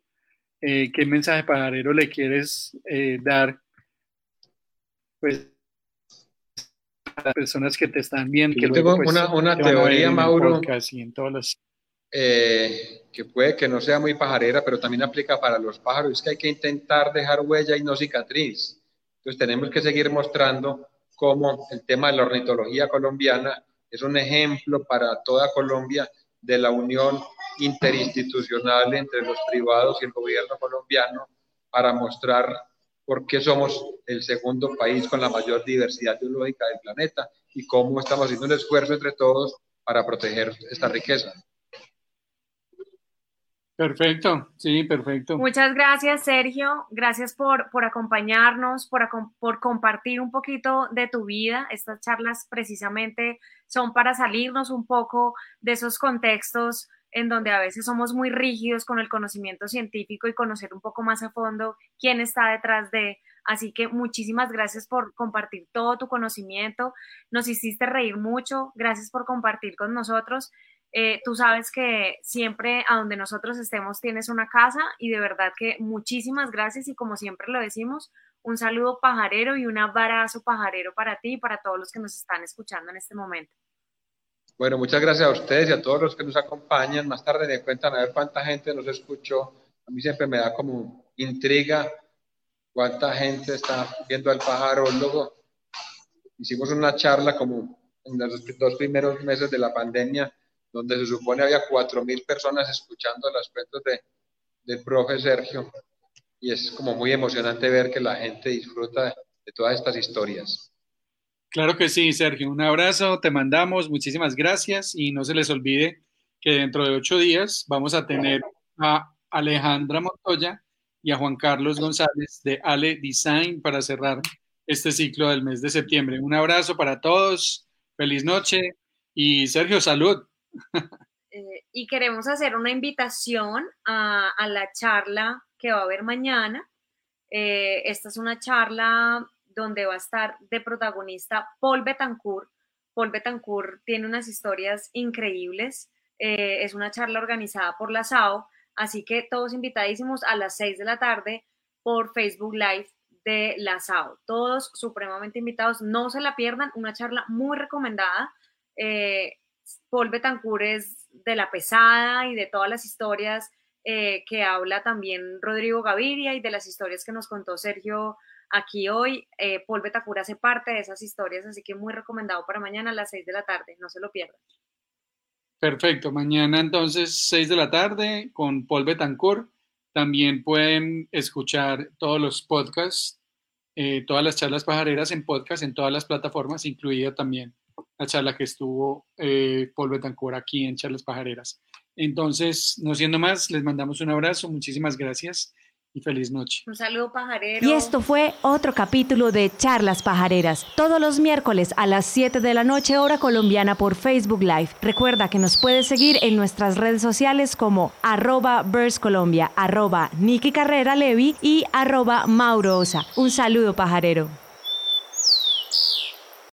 ¿Qué mensaje pajarero le quieres dar? Pues a las personas que te están viendo. Yo tengo pues, una, una teoría, Mauro. Eh, que puede que no sea muy pajarera, pero también aplica para los pájaros, es que hay que intentar dejar huella y no cicatriz. Entonces tenemos que seguir mostrando cómo el tema de la ornitología colombiana es un ejemplo para toda Colombia de la unión interinstitucional entre los privados y el gobierno colombiano para mostrar por qué somos el segundo país con la mayor diversidad biológica del planeta y cómo estamos haciendo un esfuerzo entre todos para proteger esta riqueza. Perfecto, sí, perfecto. Muchas gracias, Sergio. Gracias por, por acompañarnos, por, por, compartir un poquito de tu vida. Estas charlas precisamente son para salirnos un poco de esos contextos en donde a veces somos muy rígidos con el conocimiento científico y conocer un poco más a fondo quién está detrás de. Así que muchísimas gracias por compartir todo tu conocimiento. Nos hiciste reír mucho. Gracias por compartir con nosotros. Eh, tú sabes que siempre a donde nosotros estemos tienes una casa y de verdad que muchísimas gracias y como siempre lo decimos, un saludo pajarero y un abrazo pajarero para ti y para todos los que nos están escuchando en este momento. Bueno, muchas gracias a ustedes y a todos los que nos acompañan. Más tarde me cuentan a ver cuánta gente nos escuchó. A mí siempre me da como intriga cuánta gente está viendo al pájaro. Luego hicimos una charla como en los dos primeros meses de la pandemia donde se supone había 4.000 personas escuchando las cuentos de, del profe Sergio. Y es como muy emocionante ver que la gente disfruta de, todas estas historias. Claro que sí, Sergio. Un abrazo, te mandamos, muchísimas gracias y no se les olvide que dentro de ocho días vamos a tener a Alejandra Montoya y a Juan Carlos González de Ale Design para cerrar este ciclo del mes de septiembre. Un abrazo para todos, feliz noche y Sergio, salud. Eh, y queremos hacer una invitación a, la charla que va a haber mañana. Eh, esta es una charla donde va a estar de protagonista Paul Betancourt. Paul Betancourt tiene unas historias increíbles. Eh, es una charla organizada por la SAO, así que todos invitadísimos a las 6 de la tarde por Facebook Live de la SAO. Todos supremamente invitados, no se la pierdan, una charla muy recomendada. Paul Betancourt es de la pesada y de todas las historias eh, que habla también Rodrigo Gaviria y de las historias que nos contó Sergio aquí hoy. Eh, Paul Betancourt hace parte de esas historias, así que muy recomendado para mañana a las 6 de la tarde, no se lo pierdan. Perfecto, mañana entonces 6 de la tarde con Paul Betancourt. También pueden escuchar todos los podcasts, eh, todas las charlas pajareras en podcast en todas las plataformas, incluida también la charla que estuvo eh, Paul Betancourt aquí en Charlas Pajareras. Entonces, no siendo más, les mandamos un abrazo, muchísimas gracias y feliz noche. Un saludo pajarero. Y esto fue otro capítulo de Charlas Pajareras, todos los miércoles a las 7 de la noche hora colombiana por Facebook Live. Recuerda que nos puedes seguir en nuestras redes sociales como arroba Colombia, arroba Carrera Levi y arroba Mauro Osa. Un saludo pajarero.